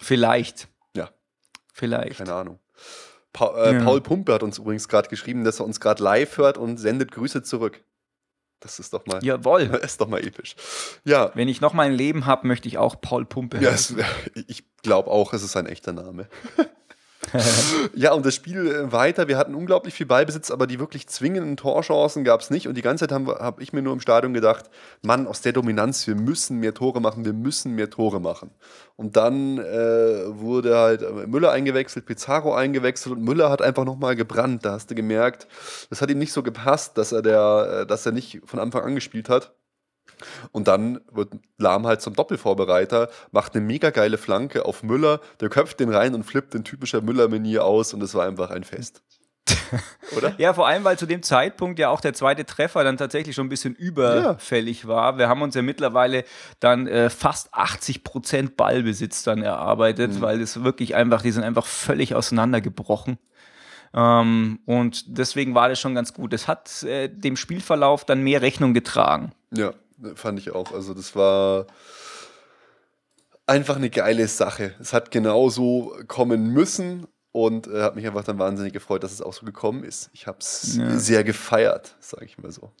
Vielleicht. Ja. Vielleicht. Keine Ahnung. Pa äh, ja. Paul Pumpe hat uns übrigens gerade geschrieben, dass er uns gerade live hört und sendet Grüße zurück. Das ist doch mal. Jawohl. *laughs* Ist doch mal episch. Ja. Wenn ich noch mal ein Leben habe, möchte ich auch Paul Pumpe. Ja, es, *laughs* ich glaube auch, es ist ein echter Name. *laughs* *laughs* ja, und das Spiel äh, weiter. Wir hatten unglaublich viel Ballbesitz, aber die wirklich zwingenden Torchancen gab es nicht. Und die ganze Zeit habe hab ich mir nur im Stadion gedacht: Mann, aus der Dominanz, wir müssen mehr Tore machen, wir müssen mehr Tore machen. Und dann äh, wurde halt äh, Müller eingewechselt, Pizarro eingewechselt und Müller hat einfach nochmal gebrannt. Da hast du gemerkt, das hat ihm nicht so gepasst, dass er, der, äh, dass er nicht von Anfang an gespielt hat. Und dann wird Lahm halt zum Doppelvorbereiter, macht eine mega geile Flanke auf Müller, der köpft den rein und flippt den typischer Müller-Menier aus und es war einfach ein Fest. *laughs* Oder? Ja, vor allem, weil zu dem Zeitpunkt ja auch der zweite Treffer dann tatsächlich schon ein bisschen überfällig ja. war. Wir haben uns ja mittlerweile dann äh, fast 80 Prozent Ballbesitz dann erarbeitet, mhm. weil es wirklich einfach, die sind einfach völlig auseinandergebrochen. Ähm, und deswegen war das schon ganz gut. Es hat äh, dem Spielverlauf dann mehr Rechnung getragen. Ja, fand ich auch. Also das war einfach eine geile Sache. Es hat genauso kommen müssen und äh, hat mich einfach dann wahnsinnig gefreut, dass es auch so gekommen ist. Ich habe es ja. sehr gefeiert, sage ich mal so.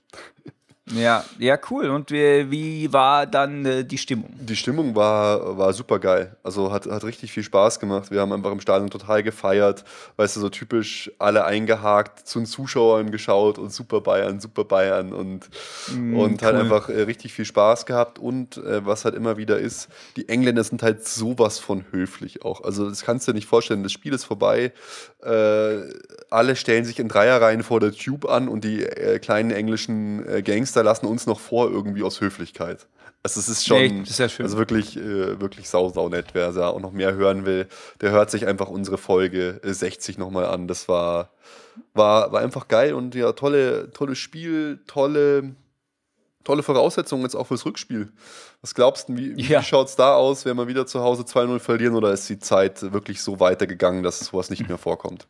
Ja, ja, cool. Und wie, wie war dann äh, die Stimmung? Die Stimmung war, war super geil. Also hat, hat richtig viel Spaß gemacht. Wir haben einfach im Stadion total gefeiert. Weißt du, so typisch alle eingehakt, zu den Zuschauern geschaut und super Bayern, super Bayern und, mm, und cool. halt einfach äh, richtig viel Spaß gehabt. Und äh, was halt immer wieder ist, die Engländer sind halt sowas von höflich auch. Also das kannst du dir nicht vorstellen. Das Spiel ist vorbei. Äh, alle stellen sich in Dreierreihen vor der Tube an und die äh, kleinen englischen äh, Gangster lassen uns noch vor irgendwie aus Höflichkeit. Also es ist schon nee, ist ja also wirklich, äh, wirklich sau, sau nett. Wer da auch noch mehr hören will, der hört sich einfach unsere Folge 60 äh, nochmal an. Das war, war, war einfach geil und ja, tolle, tolles Spiel, tolle, tolle Voraussetzungen jetzt auch fürs Rückspiel. Was glaubst du, wie, ja. wie schaut es da aus, wenn wir wieder zu Hause 2-0 verlieren oder ist die Zeit wirklich so weitergegangen, dass sowas nicht *laughs* mehr vorkommt?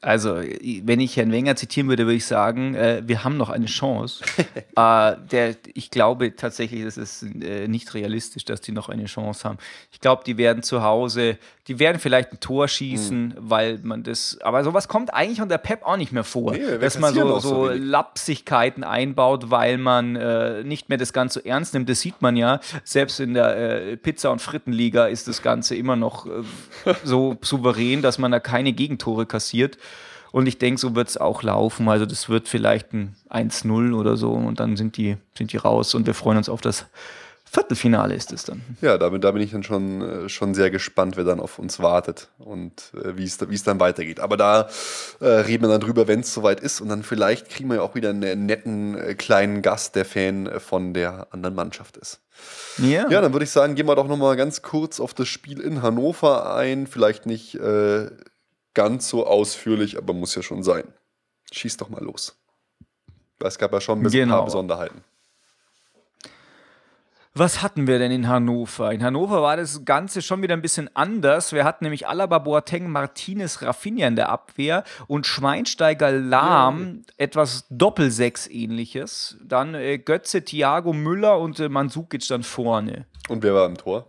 Also, wenn ich Herrn Wenger zitieren würde, würde ich sagen, äh, wir haben noch eine Chance. *laughs* äh, der, ich glaube tatsächlich, das ist äh, nicht realistisch, dass die noch eine Chance haben. Ich glaube, die werden zu Hause, die werden vielleicht ein Tor schießen, mhm. weil man das, aber sowas kommt eigentlich unter Pep auch nicht mehr vor, nee, dass man so, so, Lapsigkeiten einbaut, weil man äh, nicht mehr das Ganze so ernst nimmt. Das sieht man ja. Selbst in der äh, Pizza- und Frittenliga ist das Ganze immer noch äh, so *laughs* souverän, dass man da keine Gegentore kassiert passiert. Und ich denke, so wird es auch laufen. Also das wird vielleicht ein 1-0 oder so und dann sind die, sind die raus und wir freuen uns auf das Viertelfinale ist es dann. Ja, damit, da bin ich dann schon, äh, schon sehr gespannt, wer dann auf uns wartet und äh, wie es dann weitergeht. Aber da äh, reden wir dann drüber, wenn es soweit ist. Und dann vielleicht kriegen wir ja auch wieder einen netten äh, kleinen Gast, der Fan äh, von der anderen Mannschaft ist. Ja. Ja, dann würde ich sagen, gehen wir doch nochmal ganz kurz auf das Spiel in Hannover ein. Vielleicht nicht ganz so ausführlich, aber muss ja schon sein. Schieß doch mal los. Es gab ja schon ein, genau. paar Besonderheiten. Was hatten wir denn in Hannover? In Hannover war das Ganze schon wieder ein bisschen anders. Wir hatten nämlich Alaba, Boateng, Martinez, Rafinha in der Abwehr und Schweinsteiger, Lahm, ja. etwas Doppelsechs-ähnliches. Dann äh, Götze, Thiago, Müller und äh, Mansukic dann vorne. Und wer war im Tor?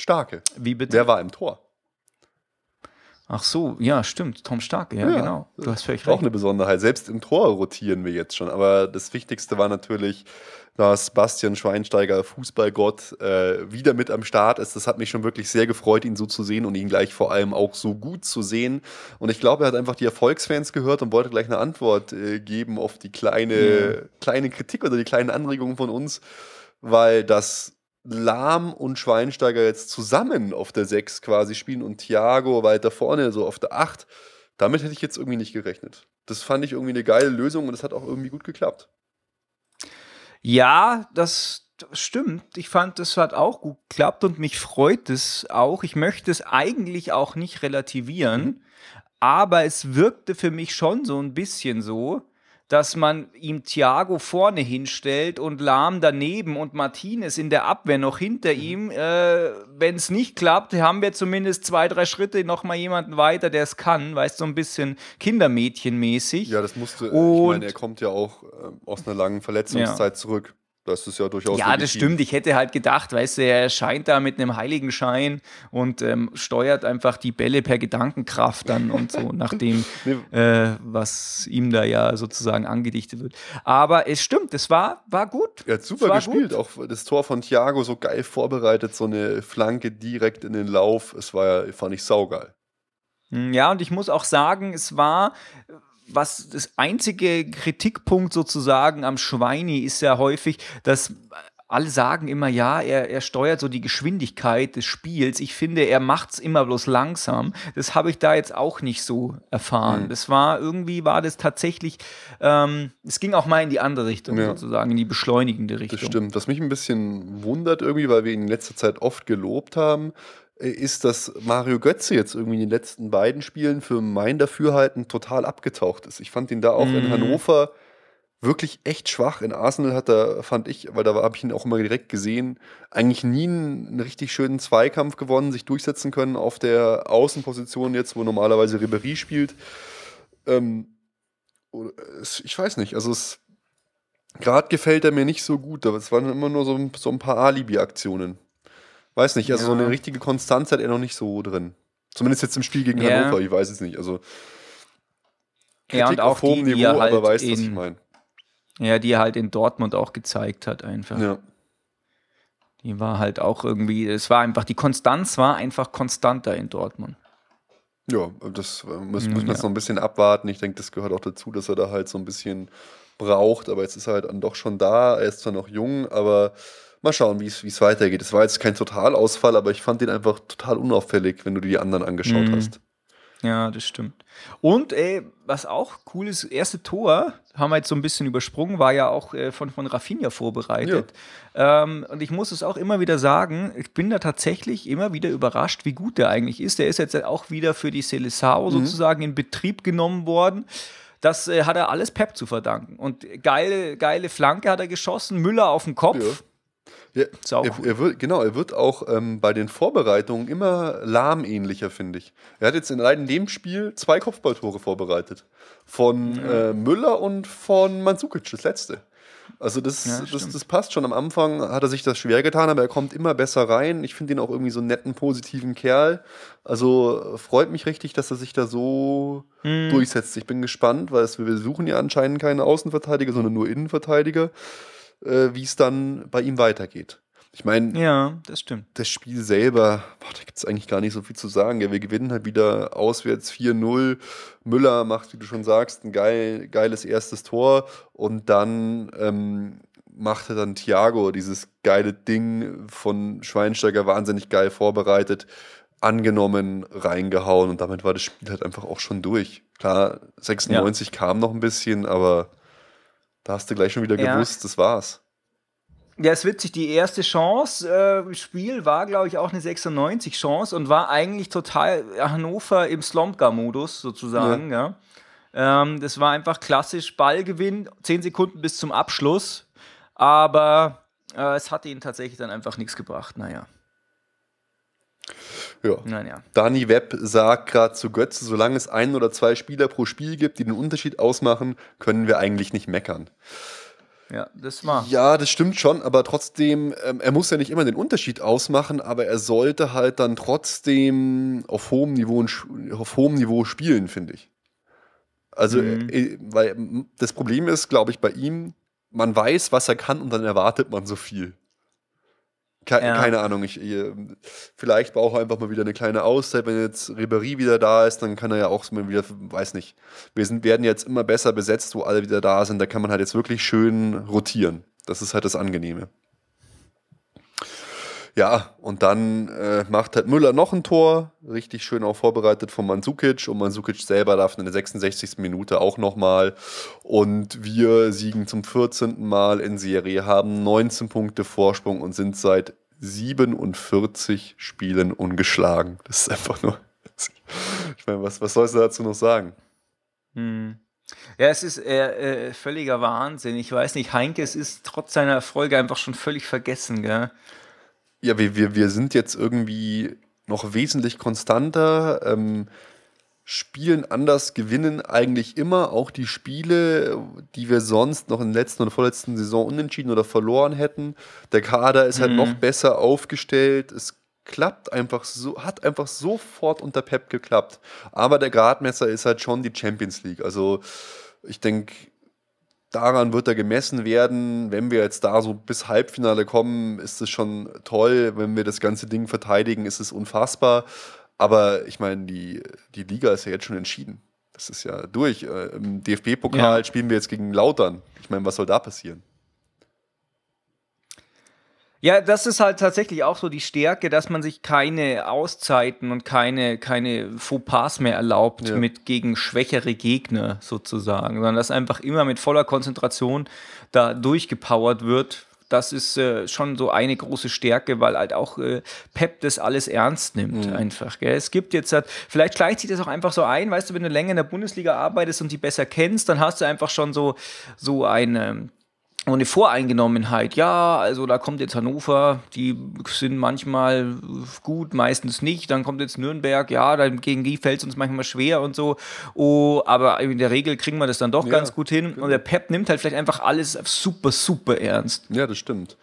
Starke. Wie bitte? Der war im Tor. Ach so, ja, stimmt. Tom Starke, ja, ja genau. Du hast völlig recht. Auch eine Besonderheit. Selbst im Tor rotieren wir jetzt schon. Aber das Wichtigste war natürlich, dass Bastian Schweinsteiger, Fußballgott, äh, wieder mit am Start ist. Das hat mich schon wirklich sehr gefreut, ihn so zu sehen und ihn gleich vor allem auch so gut zu sehen. Und ich glaube, er hat einfach die Erfolgsfans gehört und wollte gleich eine Antwort äh, geben auf die kleine, ja. kleine Kritik oder die kleinen Anregungen von uns, weil das Lahm und Schweinsteiger jetzt zusammen auf der 6 quasi spielen und Thiago weiter vorne, so auf der 8, damit hätte ich jetzt irgendwie nicht gerechnet. Das fand ich irgendwie eine geile Lösung und es hat auch irgendwie gut geklappt. Ja, das stimmt. Ich fand, das hat auch gut geklappt und mich freut es auch. Ich möchte es eigentlich auch nicht relativieren, mhm. aber es wirkte für mich schon so ein bisschen so, dass man ihm Thiago vorne hinstellt und Lahm daneben und Martinez in der Abwehr noch hinter mhm. ihm. Äh, Wenn es nicht klappt, haben wir zumindest zwei, drei Schritte noch mal jemanden weiter, der es kann, weißt du, so ein bisschen Kindermädchenmäßig. Ja, das musste, und, ich meine, er kommt ja auch äh, aus einer langen Verletzungszeit ja. zurück. Das ist ja durchaus. Ja, legitim. das stimmt. Ich hätte halt gedacht, weißt du, er scheint da mit einem Heiligenschein und ähm, steuert einfach die Bälle per Gedankenkraft dann und so, *laughs* nach dem, äh, was ihm da ja sozusagen angedichtet wird. Aber es stimmt, es war, war gut. Er hat super gespielt. Gut. Auch das Tor von Thiago so geil vorbereitet, so eine Flanke direkt in den Lauf. Es war ja, fand ich saugeil. Hm, ja, und ich muss auch sagen, es war was das einzige Kritikpunkt sozusagen am Schweini ist ja häufig, dass alle sagen immer, ja, er, er steuert so die Geschwindigkeit des Spiels. Ich finde, er macht es immer bloß langsam. Das habe ich da jetzt auch nicht so erfahren. Mhm. Das war irgendwie, war das tatsächlich, ähm, es ging auch mal in die andere Richtung ja. sozusagen, in die beschleunigende Richtung. Das stimmt. Was mich ein bisschen wundert irgendwie, weil wir ihn in letzter Zeit oft gelobt haben, ist, dass Mario Götze jetzt irgendwie in den letzten beiden Spielen für mein Dafürhalten total abgetaucht ist. Ich fand ihn da auch mm. in mhm. Hannover wirklich echt schwach. In Arsenal hat er, fand ich, weil da habe ich ihn auch immer direkt gesehen, eigentlich nie einen, einen, richtig schönen Zweikampf gewonnen, sich durchsetzen können auf der Außenposition jetzt, wo normalerweise Ribéry spielt. Ähm, ich weiß nicht, also es gerade gefällt er mir nicht so gut, aber es waren immer nur so, so ein paar Alibi-Aktionen. Weiß nicht, also ja. so eine richtige Konstanz hat er noch nicht so drin. Zumindest jetzt im Spiel gegen ja. Hannover, ich weiß es nicht. Also ja, und auch auf hohem die, die Niveau, er halt aber weißt, was ich meine. Ja, die er halt in Dortmund auch gezeigt hat einfach. Ja. Die war halt auch irgendwie, es war einfach, die Konstanz war einfach konstanter in Dortmund. Ja, das äh, müssen wir jetzt ja. noch ein bisschen abwarten. Ich denke, das gehört auch dazu, dass er da halt so ein bisschen braucht. Aber jetzt ist er halt dann doch schon da. Er ist zwar noch jung, aber mal schauen, wie es weitergeht. Es war jetzt kein Totalausfall, aber ich fand ihn einfach total unauffällig, wenn du dir die anderen angeschaut Mhm. hast. Ja, das stimmt. Und ey, was auch cool ist, erste Tor, haben wir jetzt so ein bisschen übersprungen, war ja auch äh, von, von Rafinha vorbereitet. Ähm, und ich muss es auch immer wieder sagen, ich bin da tatsächlich immer wieder überrascht, wie gut der eigentlich ist. Der ist jetzt auch wieder für die Seleção sozusagen in Betrieb genommen worden. Das äh, hat er alles Pep zu verdanken. Und geile, geile Flanke hat er geschossen, Müller auf den Kopf. Ja. Ja, auch er, er wird, genau, er wird auch ähm, bei den Vorbereitungen immer lahmähnlicher, finde ich. Er hat jetzt in allein dem Spiel zwei Kopfballtore vorbereitet. Von äh, Müller und von Mandzukic, das letzte. Also das, Ja, das, das passt schon. Am Anfang hat er sich das schwer getan, aber er kommt immer besser rein. Ich finde ihn auch irgendwie so einen netten, positiven Kerl. Also äh, freut mich richtig, dass er sich da so Hm. durchsetzt. Ich bin gespannt, weil es, wir suchen ja anscheinend keine Außenverteidiger, sondern nur Innenverteidiger, äh, wie es dann bei ihm weitergeht. Ich meine, Ja, das stimmt. das Spiel selber, boah, da gibt es eigentlich gar nicht so viel zu sagen. Ja, wir gewinnen halt wieder auswärts 4-0. Müller macht, wie du schon sagst, ein geil, geiles erstes Tor und dann ähm, machte dann Thiago dieses geile Ding von Schweinsteiger wahnsinnig geil vorbereitet, angenommen, reingehauen und damit war das Spiel halt einfach auch schon durch. Klar, 96 kam noch ein bisschen, aber da hast du gleich schon wieder Ja. gewusst, das war's. Ja, ist witzig. Die erste Chance äh, Spiel war, glaube ich, auch eine 96-Chance und war eigentlich total Hannover im Slomka-Modus sozusagen. Ja. Ähm, das war einfach klassisch Ballgewinn, 10 Sekunden bis zum Abschluss. Aber äh, es hat ihnen tatsächlich dann einfach nichts gebracht. Naja, Ja. naja. Dani Webb sagt gerade zu Götze, solange es ein oder zwei Spieler pro Spiel gibt, die den Unterschied ausmachen, können wir eigentlich nicht meckern. Ja, das war. Ja, das stimmt schon, aber trotzdem, ähm, er muss ja nicht immer den Unterschied ausmachen, aber er sollte halt dann trotzdem auf hohem Niveau, auf hohem Niveau spielen, finde ich. Also, Mhm. äh, weil m, das Problem ist, glaube ich, bei ihm, man weiß, was er kann und dann erwartet man so viel. Ke Ja. Keine Ahnung, ich, vielleicht braucht er einfach mal wieder eine kleine Auszeit. Wenn jetzt Ribéry wieder da ist, dann kann er ja auch mal wieder, weiß nicht. Wir sind, werden jetzt immer besser besetzt, wo alle wieder da sind. Da kann man halt jetzt wirklich schön rotieren. Das ist halt das Angenehme. Ja, und dann äh, macht halt Müller noch ein Tor, richtig schön auch vorbereitet von Mandzukic und Mandzukic selber darf in der 66. Minute auch nochmal und wir siegen zum 14. Mal in Serie, haben 19 Punkte Vorsprung und sind seit 47 Spielen ungeschlagen. Das ist einfach nur, ich meine, was, was sollst du dazu noch sagen? Hm. Ja, es ist äh, äh, völliger Wahnsinn. Ich weiß nicht, Heinkes ist trotz seiner Erfolge einfach schon völlig vergessen, gell? Ja, wir, wir, wir sind jetzt irgendwie noch wesentlich konstanter, ähm, spielen anders, gewinnen eigentlich immer auch die Spiele, die wir sonst noch in der letzten oder vorletzten Saison unentschieden oder verloren hätten. Der Kader ist halt Mhm. noch besser aufgestellt. Es klappt einfach so, hat einfach sofort unter Pep geklappt. Aber der Gradmesser ist halt schon die Champions League. Also ich denke, daran wird er gemessen werden. Wenn wir jetzt da so bis Halbfinale kommen, ist es schon toll. Wenn wir das ganze Ding verteidigen, ist es unfassbar. Aber ich meine, die, die Liga ist ja jetzt schon entschieden. Das ist ja durch. Äh, Im DFB-Pokal Ja. spielen wir jetzt gegen Lautern. Ich meine, was soll da passieren? Ja, das ist halt tatsächlich auch so die Stärke, dass man sich keine Auszeiten und keine, keine Fauxpas mehr erlaubt Ja. mit gegen schwächere Gegner sozusagen, sondern dass einfach immer mit voller Konzentration da durchgepowert wird. Das ist äh, schon so eine große Stärke, weil halt auch äh, Pep das alles ernst nimmt einfach. Gell? Es gibt jetzt halt, vielleicht schleicht sich das auch einfach so ein, weißt du, wenn du länger in der Bundesliga arbeitest und die besser kennst, dann hast du einfach schon so, so eine und eine Voreingenommenheit, ja, also da kommt jetzt Hannover, die sind manchmal gut, meistens nicht. Dann kommt jetzt Nürnberg, ja, dann gegen die fällt es uns manchmal schwer und so. Oh, aber in der Regel kriegen wir das dann doch Ja, ganz gut hin. Und der Pep nimmt halt vielleicht einfach alles super, super ernst. Ja, das stimmt.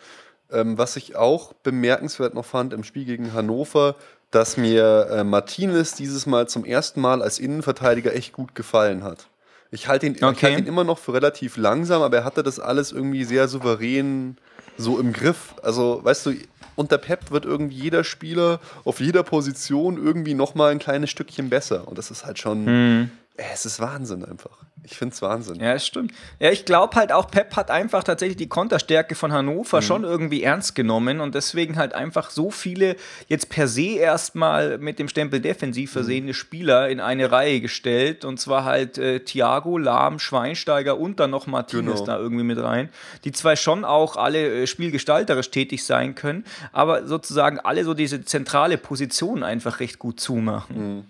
Ähm, was ich auch bemerkenswert noch fand im Spiel gegen Hannover, dass mir äh, Martinez dieses Mal zum ersten Mal als Innenverteidiger echt gut gefallen hat. Ich halte ihn, ich Okay. halt ihn immer noch für relativ langsam, aber er hatte das alles irgendwie sehr souverän so im Griff. Also, weißt du, unter Pep wird irgendwie jeder Spieler auf jeder Position irgendwie nochmal ein kleines Stückchen besser. Und das ist halt schon, Hm. es ist Wahnsinn einfach. Ich finde es Wahnsinn. Ja, stimmt. Ja, ich glaube halt auch, Pep hat einfach tatsächlich die Konterstärke von Mhm. Hannover schon irgendwie ernst genommen und deswegen halt einfach so viele jetzt per se erstmal mit dem Stempel defensiv Mhm. versehene Spieler in eine Reihe gestellt und zwar halt äh, Thiago, Lahm, Schweinsteiger und dann noch Martinez Genau. da irgendwie mit rein, die zwar schon auch alle äh, spielgestalterisch tätig sein können, aber sozusagen alle so diese zentrale Position einfach recht gut zumachen. Mhm.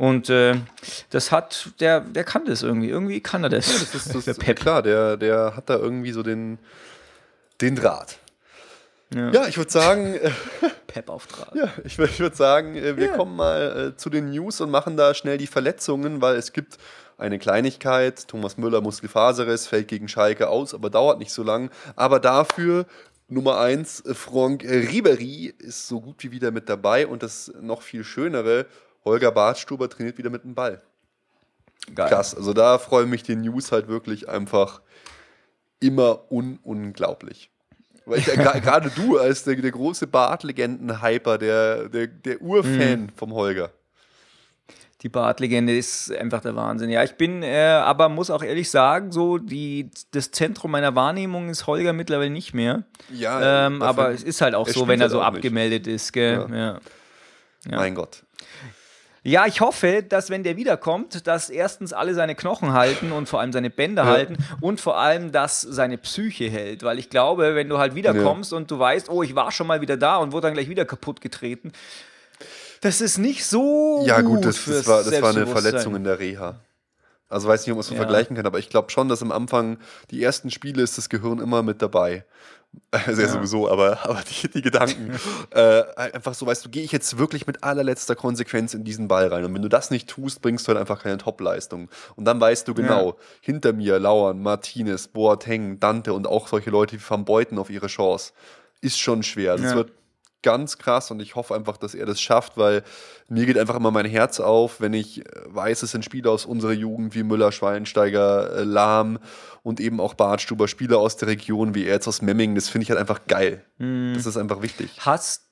Und äh, das hat, der, der kann das irgendwie. Irgendwie kann er das. Das ist, *laughs* das der Pep. klar, der, der hat da irgendwie so den, den Draht. Ja. Ja, ich würde sagen, äh, *laughs* Pep-Auftrag. Ja, ich, ich würde sagen, äh, wir Ja. kommen mal äh, zu den News und machen da schnell die Verletzungen, weil es gibt eine Kleinigkeit. Thomas Müller, Muskelfaserriss, fällt gegen Schalke aus, aber dauert nicht so lang. Aber dafür Nummer eins, äh, Franck Ribery ist so gut wie wieder mit dabei und das noch viel Schönere, Holger Bartstuber trainiert wieder mit dem Ball. Geil. Krass, also da freuen mich die News halt wirklich einfach immer un unglaublich. Weil gra- *laughs* gerade du als der, der große Bartlegenden-Hyper, der, der, der Urfan vom Holger. Die Bartlegende ist einfach der Wahnsinn. Ja, ich bin, äh, aber muss auch ehrlich sagen, so die, das Zentrum meiner Wahrnehmung ist Holger mittlerweile nicht mehr. Ja, Ähm, aber es ist halt auch so, wenn er halt so auch nicht. abgemeldet ist. Gell? Ja. Ja. Ja. Mein Gott. Ja, ich hoffe, dass wenn der wiederkommt, dass erstens alle seine Knochen halten und vor allem seine Bänder halten und vor allem, dass seine Psyche hält. Weil ich glaube, wenn du halt wiederkommst und du weißt, oh, ich war schon mal wieder da und wurde dann gleich wieder kaputt getreten, das ist nicht so. Ja, gut, das, fürs das, war, das war eine. Verletzung in der Reha. Also weiß nicht, ob man es so Ja. vergleichen kann, aber ich glaube schon, dass am Anfang die ersten Spiele ist das Gehirn immer mit dabei. *laughs* Also ja, sowieso, aber, aber die, die Gedanken. *laughs* äh, einfach so, weißt du, gehe ich jetzt wirklich mit allerletzter Konsequenz in diesen Ball rein. Und wenn du das nicht tust, bringst du halt einfach keine Topleistung. Und dann weißt du genau, hinter mir lauern Martinez, Boateng, Dante und auch solche Leute wie Van Beuten auf ihre Chance. Ist schon schwer. Das Ja. wird ganz krass und ich hoffe einfach, dass er das schafft, weil mir geht einfach immer mein Herz auf, wenn ich äh, weiß, es sind Spieler aus unserer Jugend wie Müller, Schweinsteiger, äh, Lahm und eben auch Bartstuber, Spieler aus der Region wie er jetzt aus Memmingen. Das finde ich halt einfach geil. Mhm. Das ist einfach wichtig. Hast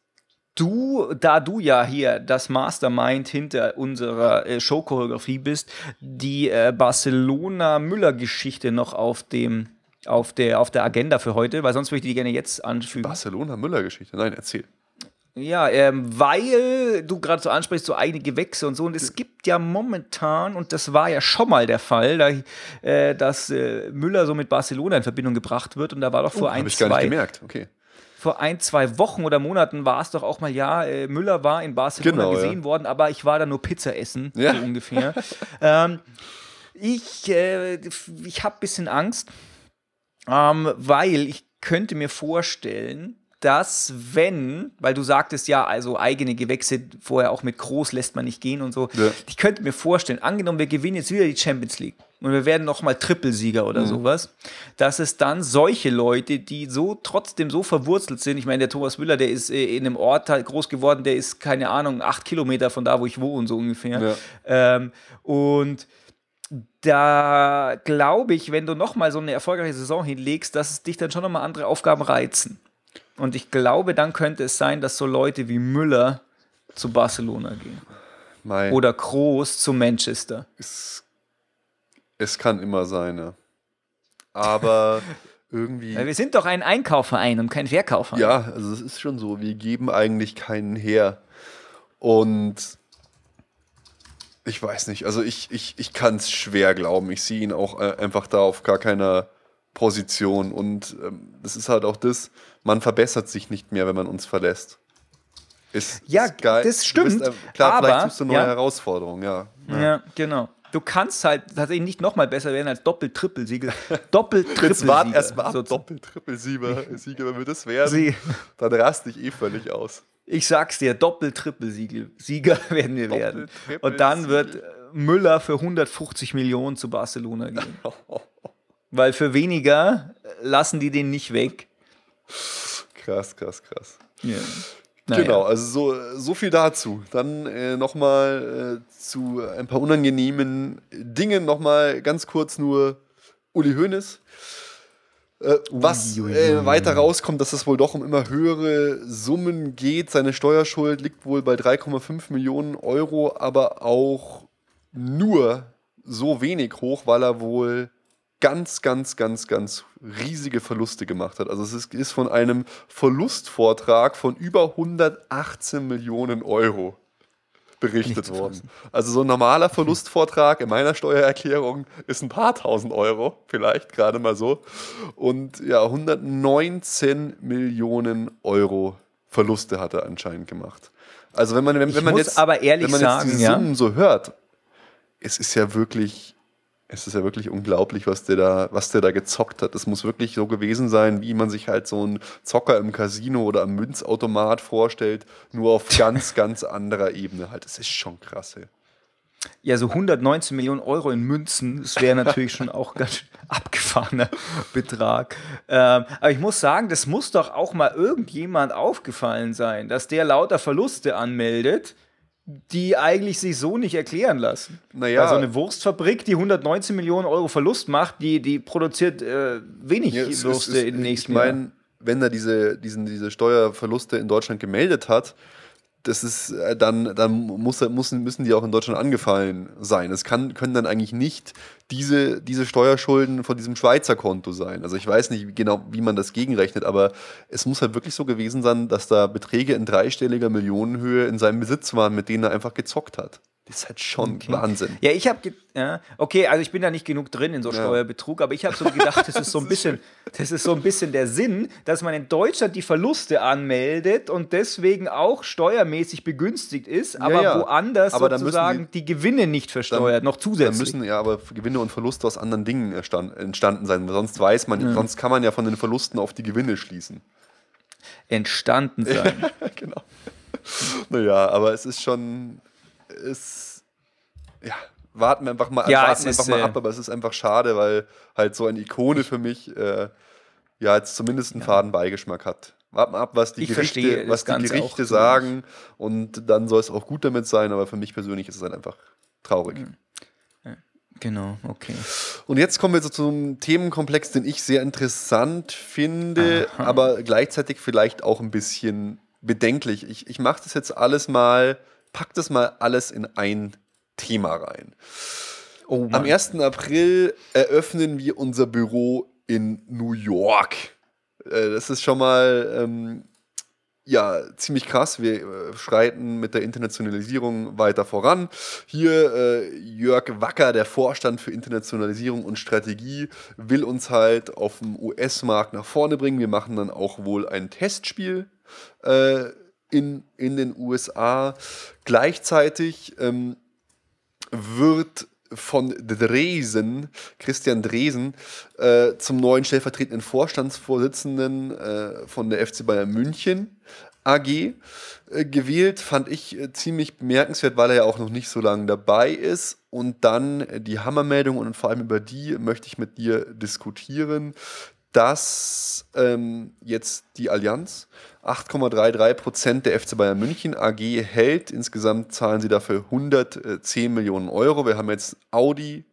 du, da du ja hier das Mastermind hinter unserer äh, Showchoreografie bist, die äh, Barcelona-Müller-Geschichte noch auf dem auf der, auf der Agenda für heute, weil sonst würde ich die gerne jetzt anfügen. Barcelona-Müller-Geschichte. Nein, erzähl. Ja, ähm, weil du gerade so ansprichst, so eigene Gewächse und so. Und es gibt ja momentan, und das war ja schon mal der Fall, da, äh, dass äh, Müller so mit Barcelona in Verbindung gebracht wird. Und da war doch vor ein, Oh, nicht zwei. Okay. vor ein, zwei Wochen oder Monaten war es doch auch mal, ja, äh, Müller war in Barcelona Genau, ja. gesehen worden, aber ich war da nur Pizza essen, Ja. so ungefähr. *laughs* ähm, ich äh, ich habe ein bisschen Angst, ähm, weil ich könnte mir vorstellen, dass wenn, weil du sagtest ja, also eigene Gewächse vorher auch mit groß lässt man nicht gehen und so, Ja. ich könnte mir vorstellen, angenommen wir gewinnen jetzt wieder die Champions League und wir werden noch mal Trippelsieger oder sowas, dass es dann solche Leute, die so trotzdem so verwurzelt sind, ich meine, der Thomas Müller, der ist äh, in einem Ort halt groß geworden, der ist, keine Ahnung, acht Kilometer von da, wo ich wohne, so ungefähr. Ähm, und da glaube ich, wenn du noch mal so eine erfolgreiche Saison hinlegst, dass es dich dann schon noch mal andere Aufgaben reizen. Und ich glaube, dann könnte es sein, dass so Leute wie Müller zu Barcelona gehen. Mai, Oder Kroos zu Manchester. es, es kann immer sein, ja. Aber *laughs* irgendwie. Weil wir sind doch ein Einkaufverein und kein Verkaufverein. Ja, also es ist schon so, wir geben eigentlich keinen her. Und ich weiß nicht, also ich, ich, ich kann es schwer glauben. Ich sehe ihn auch äh, einfach da auf gar keiner Position. Und ähm, das ist halt auch das, man verbessert sich nicht mehr, wenn man uns verlässt. Ist, Ja, ist geil. das stimmt, Bist, äh, klar, aber- vielleicht suchst du neue ja. Herausforderungen, ja. Ja, genau. Du kannst halt tatsächlich nicht noch mal besser werden als Doppel-Trippelsieger. *laughs* Doppel-Trippelsieger. Jetzt wart erstmal ab, So- Doppel-Trippel-Sieger, Sieger, wenn wir das *laughs* werden, Sie- dann raste ich eh völlig aus. Ich sag's dir, Doppel-Trippelsieger Sieger *laughs* werden wir werden. Doppel-Trippel-Siegel. Und dann wird Müller für 150 Millionen zu Barcelona gehen. Weil für weniger äh, lassen die den nicht weg. Krass, krass, krass. Ja. Naja. Genau, also so, so viel dazu. Dann äh, nochmal äh, zu ein paar unangenehmen Dingen nochmal ganz kurz nur Uli Hoeneß. Äh, was äh, weiter rauskommt, dass es wohl doch um immer höhere Summen geht. Seine Steuerschuld liegt wohl bei 3,5 Millionen Euro, aber auch nur so wenig hoch, weil er wohl ganz, ganz, ganz, ganz riesige Verluste gemacht hat. Also es ist, ist von einem Verlustvortrag von über 118 Millionen Euro berichtet worden. Also so ein normaler Verlustvortrag in meiner Steuererklärung ist ein paar tausend Euro, vielleicht gerade mal so. Und ja, 119 Millionen Euro Verluste hat er anscheinend gemacht. Also wenn man, wenn, wenn man jetzt, aber ehrlich wenn man jetzt sagen, diese Summen so hört, es ist ja wirklich es ist ja wirklich unglaublich, was der da, was der da gezockt hat. Es muss wirklich so gewesen sein, wie man sich halt so einen Zocker im Casino oder am Münzautomat vorstellt, nur auf *laughs* ganz, ganz anderer Ebene halt. Das ist schon krass. Ey. Ja, so 119 Millionen Euro in Münzen, das wäre natürlich schon auch ganz abgefahrener Betrag. Ähm, aber ich muss sagen, das muss doch auch mal irgendjemand aufgefallen sein, dass der lauter Verluste anmeldet die eigentlich sich so nicht erklären lassen. Naja. Also eine Wurstfabrik, die 119 Millionen Euro Verlust macht, die, die produziert äh, wenig ja, Würste in den nächsten Jahren. Ich meine, wenn er diese, diesen, diese Steuerverluste in Deutschland gemeldet hat, das ist äh, dann, dann muss, müssen, müssen die auch in Deutschland angefallen sein. Es kann, können dann eigentlich nicht diese, diese Steuerschulden von diesem Schweizer Konto sein. Also ich weiß nicht genau, wie man das gegenrechnet, aber es muss halt wirklich so gewesen sein, dass da Beträge in dreistelliger Millionenhöhe in seinem Besitz waren, mit denen er einfach gezockt hat. Das ist halt schon okay. Wahnsinn. Ja, ich habe, ja, okay, also ich bin da nicht genug drin in so Steuerbetrug, aber ich habe so gedacht, das ist so ein *laughs* bisschen, das ist so ein bisschen der Sinn, dass man in Deutschland die Verluste anmeldet und deswegen auch steuermäßig begünstigt ist, aber ja, ja. woanders aber sozusagen die, die, Gewinne nicht versteuert, dann, noch zusätzlich. Dann müssen ja aber Gewinne und Verluste aus anderen Dingen entstanden sein, sonst weiß man, ja. sonst kann man ja von den Verlusten auf die Gewinne schließen. Entstanden sein. *laughs* genau. Naja, aber es ist schon ist, ja, warten wir einfach mal, ja, warten einfach mal ab, aber es ist einfach schade, weil halt so eine Ikone für mich äh, ja jetzt zumindest einen ja. faden Beigeschmack hat. Warten wir ab, was die ich Gerichte, was die Gerichte sagen und dann soll es auch gut damit sein, aber für mich persönlich ist es halt einfach traurig. Mhm. Genau, okay. Und jetzt kommen wir so zum Themenkomplex, den ich sehr interessant finde, Aha. aber gleichzeitig vielleicht auch ein bisschen bedenklich. Ich, ich mache das jetzt alles mal pack das mal alles in ein Thema rein. Oh Am 1. April eröffnen wir unser Büro in New York. Äh, das ist schon mal ähm, ja, ziemlich krass. Wir äh, schreiten mit der Internationalisierung weiter voran. Hier äh, Jörg Wacker, der Vorstand für Internationalisierung und Strategie, will uns halt auf dem US-Markt nach vorne bringen. Wir machen dann auch wohl ein Testspiel. Äh, in, in den USA. Gleichzeitig ähm, wird von Dresen, Christian Dresen, äh, zum neuen stellvertretenden Vorstandsvorsitzenden äh, von der FC Bayern München AG äh, gewählt. Fand ich äh, ziemlich bemerkenswert, weil er ja auch noch nicht so lange dabei ist. Und dann die Hammermeldung und vor allem über die möchte ich mit dir diskutieren, dass ähm, jetzt die Allianz 8,33 Prozent der FC Bayern München AG hält. Insgesamt zahlen sie dafür 110 Millionen Euro. Wir haben jetzt Audi,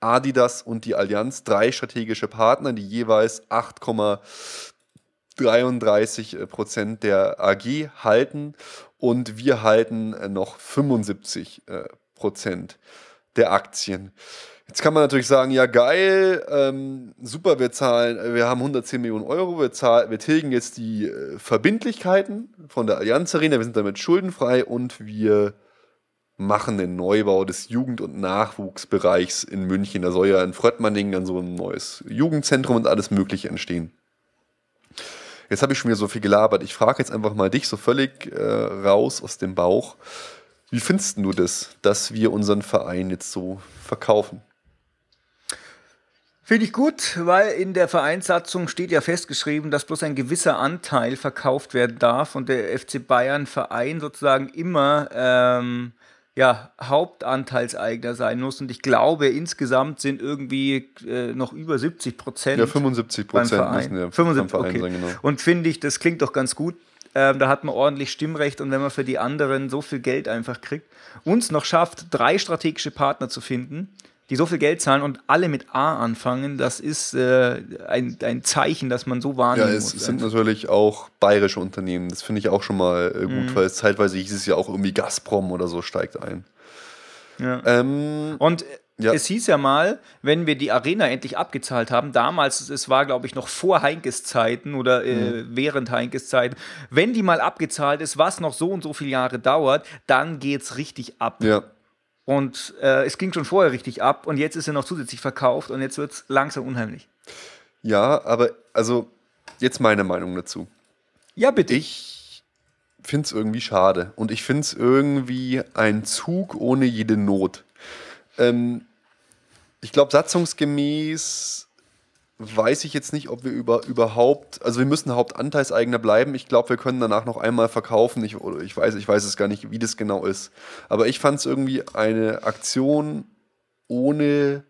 Adidas und die Allianz, drei strategische Partner, die jeweils 8,33 Prozent der AG halten und wir halten noch 75 Prozent der Aktien. Jetzt kann man natürlich sagen, ja geil, ähm, super, wir zahlen, wir haben 110 Millionen Euro, wir, zahlen, wir tilgen jetzt die äh, Verbindlichkeiten von der Allianz Arena, wir sind damit schuldenfrei und wir machen den Neubau des Jugend- und Nachwuchsbereichs in München. Da soll ja in Fröttmanning dann so ein neues Jugendzentrum und alles Mögliche entstehen. Jetzt habe ich schon wieder so viel gelabert. Ich frage jetzt einfach mal dich so völlig äh, raus aus dem Bauch. Wie findest du das, dass wir unseren Verein jetzt so verkaufen? Finde ich gut, weil in der Vereinssatzung steht ja festgeschrieben, dass bloß ein gewisser Anteil verkauft werden darf und der FC Bayern Verein sozusagen immer ähm, ja, Hauptanteilseigner sein muss. Und ich glaube, insgesamt sind irgendwie äh, noch über 70 Prozent. Ja, 75 Prozent müssen ja 75, Verein okay. sein, genau. Und finde ich, das klingt doch ganz gut. Ähm, da hat man ordentlich Stimmrecht und wenn man für die anderen so viel Geld einfach kriegt, uns noch schafft, drei strategische Partner zu finden, die so viel Geld zahlen und alle mit A anfangen, das ist äh, ein, ein Zeichen, dass man so wahrnehmen Ja, es muss. sind natürlich auch bayerische Unternehmen. Das finde ich auch schon mal äh, gut, Mhm. weil es zeitweise hieß es ja auch irgendwie Gazprom oder so steigt ein. Ja. Ähm, Und Ja. es hieß ja mal, wenn wir die Arena endlich abgezahlt haben, damals, es war glaube ich noch vor Heinkes Zeiten oder äh, Mhm. während Heinkes Zeiten, wenn die mal abgezahlt ist, was noch so und so viele Jahre dauert, dann geht's richtig ab. ja. Und äh, es ging schon vorher richtig ab und jetzt ist er noch zusätzlich verkauft und jetzt wird's langsam unheimlich. ja, aber also jetzt meine Meinung dazu. Ja, bitte. Ich finde es irgendwie schade und ich finde es irgendwie ein Zug ohne jede Not. Ähm, ich glaube, satzungsgemäß weiß ich jetzt nicht, ob wir über, überhaupt, also wir müssen Hauptanteilseigner bleiben. Ich glaube, wir können danach noch einmal verkaufen. Ich, ich, weiß, ich weiß es gar nicht, wie das genau ist. Aber ich fand es irgendwie eine Aktion ohne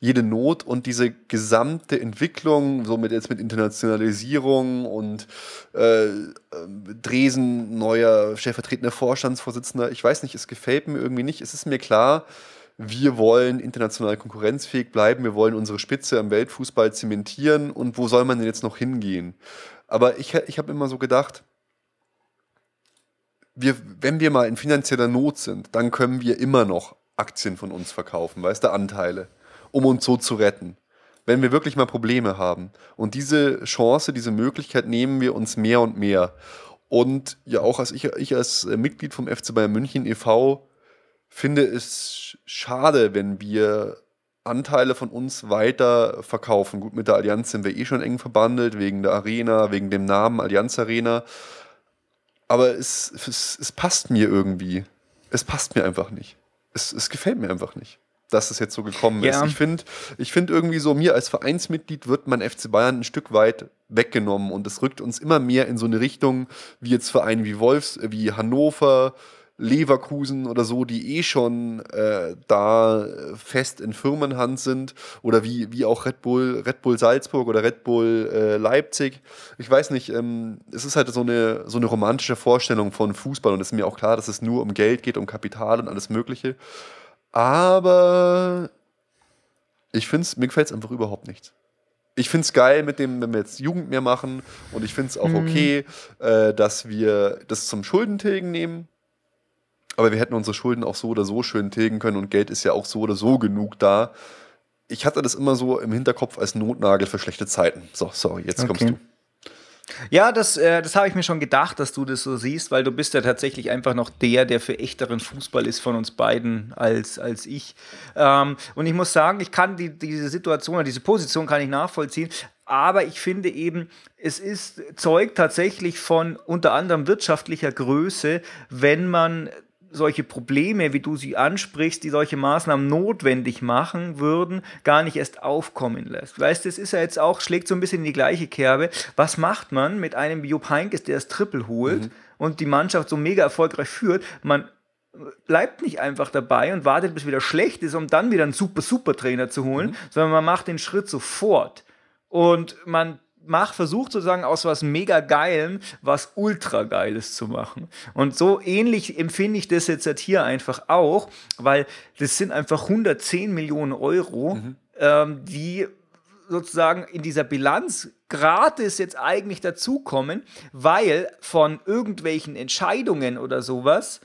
jede Not und diese gesamte Entwicklung, so mit jetzt mit Internationalisierung und äh, ähm, Dresen, neuer stellvertretender Vorstandsvorsitzender, ich weiß nicht, es gefällt mir irgendwie nicht. Es ist mir klar, wir wollen international konkurrenzfähig bleiben, wir wollen unsere Spitze am Weltfußball zementieren und wo soll man denn jetzt noch hingehen? Aber ich, ich habe immer so gedacht, wir, wenn wir mal in finanzieller Not sind, dann können wir immer noch Aktien von uns verkaufen, weißt du, Anteile, um uns so zu retten. Wenn wir wirklich mal Probleme haben. Und diese Chance, diese Möglichkeit nehmen wir uns mehr und mehr. Und ja, auch als ich, ich als Mitglied vom FC Bayern München e.V. finde es schade, wenn wir Anteile von uns weiter verkaufen. Gut, mit der Allianz sind wir eh schon eng verbandelt, wegen der Arena, wegen dem Namen Allianz Arena. Aber es, es, es passt mir irgendwie. Es passt mir einfach nicht. Es, es gefällt mir einfach nicht, dass es jetzt so gekommen Ja. ist. Ich finde ich find irgendwie so, mir als Vereinsmitglied wird mein FC Bayern ein Stück weit weggenommen und es rückt uns immer mehr in so eine Richtung, wie jetzt Vereine wie Wolfs, äh, wie Hannover, Leverkusen oder so, die eh schon äh, da fest in Firmenhand sind oder wie, wie auch Red Bull, Red Bull Salzburg oder Red Bull äh, Leipzig. Ich weiß nicht, ähm, es ist halt so eine, so eine romantische Vorstellung von Fußball und es ist mir auch klar, dass es nur um Geld geht, um Kapital und alles Mögliche. Aber ich finde es, mir gefällt es einfach überhaupt nicht. Ich finde es geil mit dem, wenn wir jetzt Jugend mehr machen und ich finde es auch okay, äh, dass wir das zum Schuldentilgen nehmen. Aber wir hätten unsere Schulden auch so oder so schön tilgen können und Geld ist ja auch so oder so genug da. Ich hatte das immer so im Hinterkopf als Notnagel für schlechte Zeiten. So, sorry, jetzt kommst Okay. du. Ja, das, äh, das habe ich mir schon gedacht, dass du das so siehst, weil du bist ja tatsächlich einfach noch der, der für echteren Fußball ist von uns beiden als, als ich. Ähm, und ich muss sagen, ich kann die, diese Situation oder diese Position kann ich nachvollziehen. Aber ich finde eben, es ist Zeug tatsächlich von unter anderem wirtschaftlicher Größe, wenn man solche Probleme, wie du sie ansprichst, die solche Maßnahmen notwendig machen würden, gar nicht erst aufkommen lässt. Weißt du, es ist ja jetzt auch, schlägt so ein bisschen in die gleiche Kerbe. Was macht man mit einem Jupp Heynckes, der das Triple holt und die Mannschaft so mega erfolgreich führt? Man bleibt nicht einfach dabei und wartet, bis wieder schlecht ist, um dann wieder einen super, super Trainer zu holen, sondern man macht den Schritt sofort. Und man macht, versucht sozusagen aus was mega Geilem was ultra Geiles zu machen. Und so ähnlich empfinde ich das jetzt hier einfach auch, weil das sind einfach 110 Millionen Euro, ähm, die sozusagen in dieser Bilanz gratis jetzt eigentlich dazukommen, weil von irgendwelchen Entscheidungen oder sowas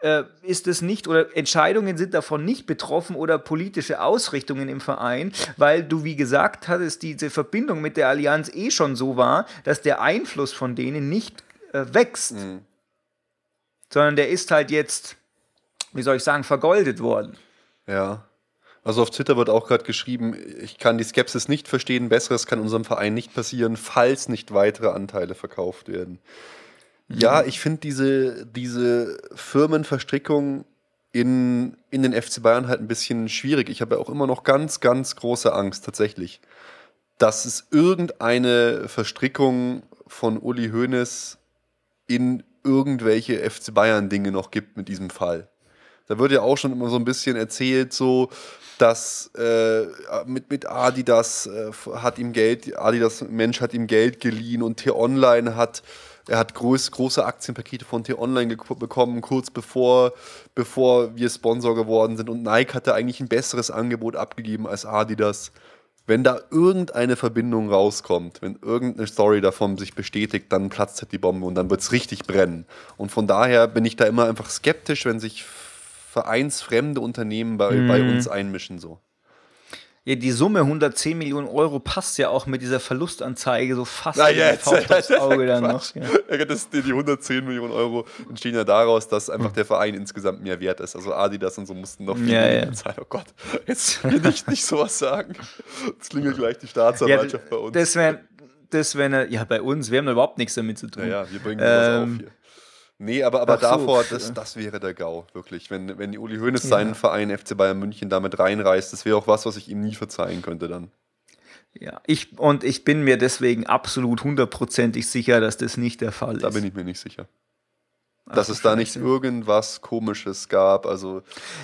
äh, ist es nicht oder Entscheidungen sind davon nicht betroffen oder politische Ausrichtungen im Verein, weil du, wie gesagt hattest, diese Verbindung mit der Allianz eh schon so war, dass der Einfluss von denen nicht äh, wächst, sondern der ist halt jetzt, wie soll ich sagen, vergoldet worden. Ja. Also auf Twitter wird auch gerade geschrieben, ich kann die Skepsis nicht verstehen, besseres kann unserem Verein nicht passieren, falls nicht weitere Anteile verkauft werden. Ja, ich finde diese, diese Firmenverstrickung in, in den FC Bayern halt ein bisschen schwierig. Ich habe ja auch immer noch ganz, ganz große Angst tatsächlich, dass es irgendeine Verstrickung von Uli Hoeneß in irgendwelche FC Bayern Dinge noch gibt mit diesem Fall. Da wird ja auch schon immer so ein bisschen erzählt, so, dass äh, mit, mit Adidas äh, hat ihm Geld, Adidas Mensch hat ihm Geld geliehen und T-Online hat Er hat groß, große Aktienpakete von T-Online bekommen, kurz bevor, bevor wir Sponsor geworden sind. Und Nike hatte eigentlich ein besseres Angebot abgegeben als Adidas. Wenn da irgendeine Verbindung rauskommt, wenn irgendeine Story davon sich bestätigt, dann platzt halt die Bombe und dann wird es richtig brennen. Und von daher bin ich da immer einfach skeptisch, wenn sich vereinsfremde Unternehmen bei, mhm. bei uns einmischen. So. Ja, die Summe 110 Millionen Euro passt ja auch mit dieser Verlustanzeige so fast Na, jetzt, aufs *laughs* Auge dann noch. Ja. Das, die 110 Millionen Euro entstehen ja daraus, dass einfach der Verein insgesamt mehr wert ist. Also Adidas und so mussten noch viel ja, mehr ja. zahlen. Oh Gott, jetzt will ich nicht sowas sagen. Jetzt klingelt gleich die Staatsanwaltschaft ja, bei uns. Das wäre, das wär ja bei uns, wir haben da überhaupt nichts damit zu tun. Ja, ja wir bringen ähm, was auf hier. Nee, aber, aber davor, so. das, das wäre der GAU, wirklich. Wenn, wenn Uli Hoeneß ja. seinen Verein FC Bayern München damit reinreißt, das wäre auch was, was ich ihm nie verzeihen könnte dann. Ja, ich, und ich bin mir deswegen absolut hundertprozentig sicher, dass das nicht der Fall ist. Da bin ich mir nicht sicher. Dass Ach, es da nicht irgendwas Komisches gab. Also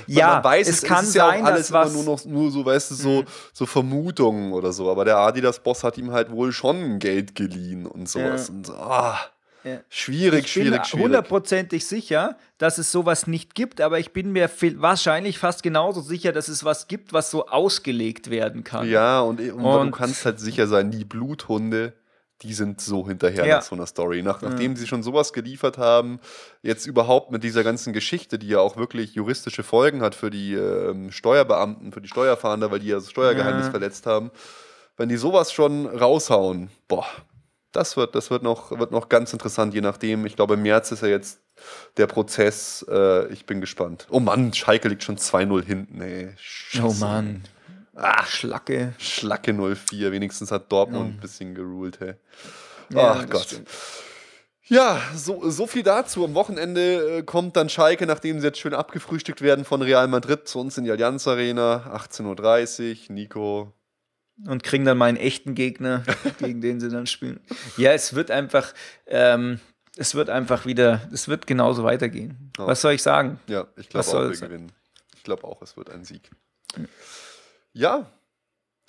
ja, man weiß, es, es kann es sein, ja alles dass was nur noch nur so, weißt du, so, mhm. so Vermutungen oder so. Aber der Adidas-Boss hat ihm halt wohl schon Geld geliehen und sowas. Ja. Und so, ah. Ja. Schwierig, ich schwierig, schwierig. hundertprozentig sicher, dass es sowas nicht gibt, aber ich bin mir wahrscheinlich fast genauso sicher, dass es was gibt, was so ausgelegt werden kann. Ja, und, und, und du kannst halt sicher sein, die Bluthunde, die sind so hinterher ja. nach so einer Story. Nach, nachdem ja. sie schon sowas geliefert haben, jetzt überhaupt mit dieser ganzen Geschichte, die ja auch wirklich juristische Folgen hat für die ähm, Steuerbeamten, für die Steuerfahnder, weil die ja das Steuergeheimnis verletzt haben, wenn die sowas schon raushauen, boah, das wird, das wird noch, wird noch ganz interessant, je nachdem. Ich glaube, im März ist ja jetzt der Prozess. Äh, ich bin gespannt. Oh Mann, Schalke liegt schon 2-0 hinten, ey. Scheiße. Oh Mann. Ach, Schlacke. Schlacke 0-4. Wenigstens hat Dortmund ja. ein bisschen geruht, hey. Ja, Ach Gott. Stimmt. Ja, so, so viel dazu. Am Wochenende äh, kommt dann Schalke, nachdem sie jetzt schön abgefrühstückt werden von Real Madrid, zu uns in die Allianz Arena. 18.30 Uhr. Nico, und kriegen dann mal einen echten Gegner, *laughs* gegen den sie dann spielen. Ja, es wird einfach, ähm, es wird einfach wieder, es wird genauso weitergehen. Oh. Was soll ich sagen? Ja, ich glaube auch, wir gewinnen. Ich glaube auch, es wird ein Sieg. Ja,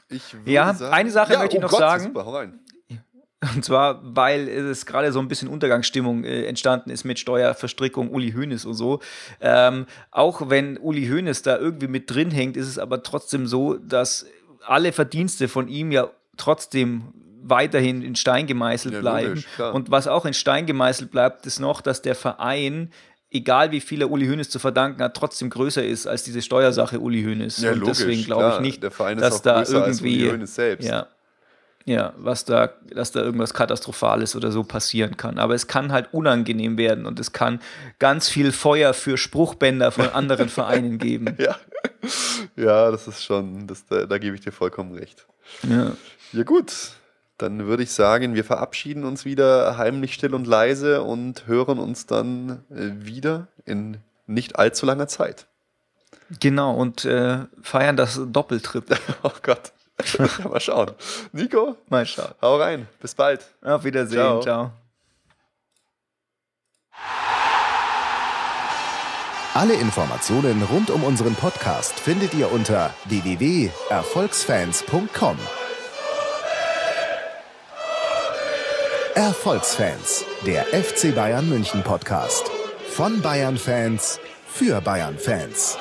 ich würde Ja, sagen, eine Sache ja, möchte ich oh noch Gott, sagen. Super, hau rein. Und zwar, weil es gerade so ein bisschen Untergangsstimmung äh, entstanden ist mit Steuerverstrickung, Uli Hoeneß und so. Ähm, auch wenn Uli Hoeneß da irgendwie mit drin hängt, ist es aber trotzdem so, dass alle Verdienste von ihm ja trotzdem weiterhin in Stein gemeißelt ja, bleiben. Logisch, und was auch in Stein gemeißelt bleibt, ist noch, dass der Verein egal wie viel er Uli Hoeneß zu verdanken hat, trotzdem größer ist als diese Steuersache Uli Hoeneß. Ja, und logisch, deswegen glaube ich nicht, dass da irgendwie Ja, ja, was da, dass da irgendwas Katastrophales oder so passieren kann. Aber es kann halt unangenehm werden und es kann ganz viel Feuer für Spruchbänder von *laughs* anderen Vereinen geben. Ja. ja, das ist schon, das, da, da gebe ich dir vollkommen recht. Ja. Ja, gut. Dann würde ich sagen, wir verabschieden uns wieder heimlich still und leise und hören uns dann äh, wieder in nicht allzu langer Zeit. Genau, und äh, feiern das Doppeltrip. *laughs* oh Gott. *laughs* mal schauen. Nico? Mal schauen. Hau rein. Bis bald. Auf Wiedersehen. Ciao. Ciao. Alle Informationen rund um unseren Podcast findet ihr unter www.erfolgsfans.com. Erfolgsfans, der FC Bayern München Podcast. Von Bayern Fans für Bayern Fans.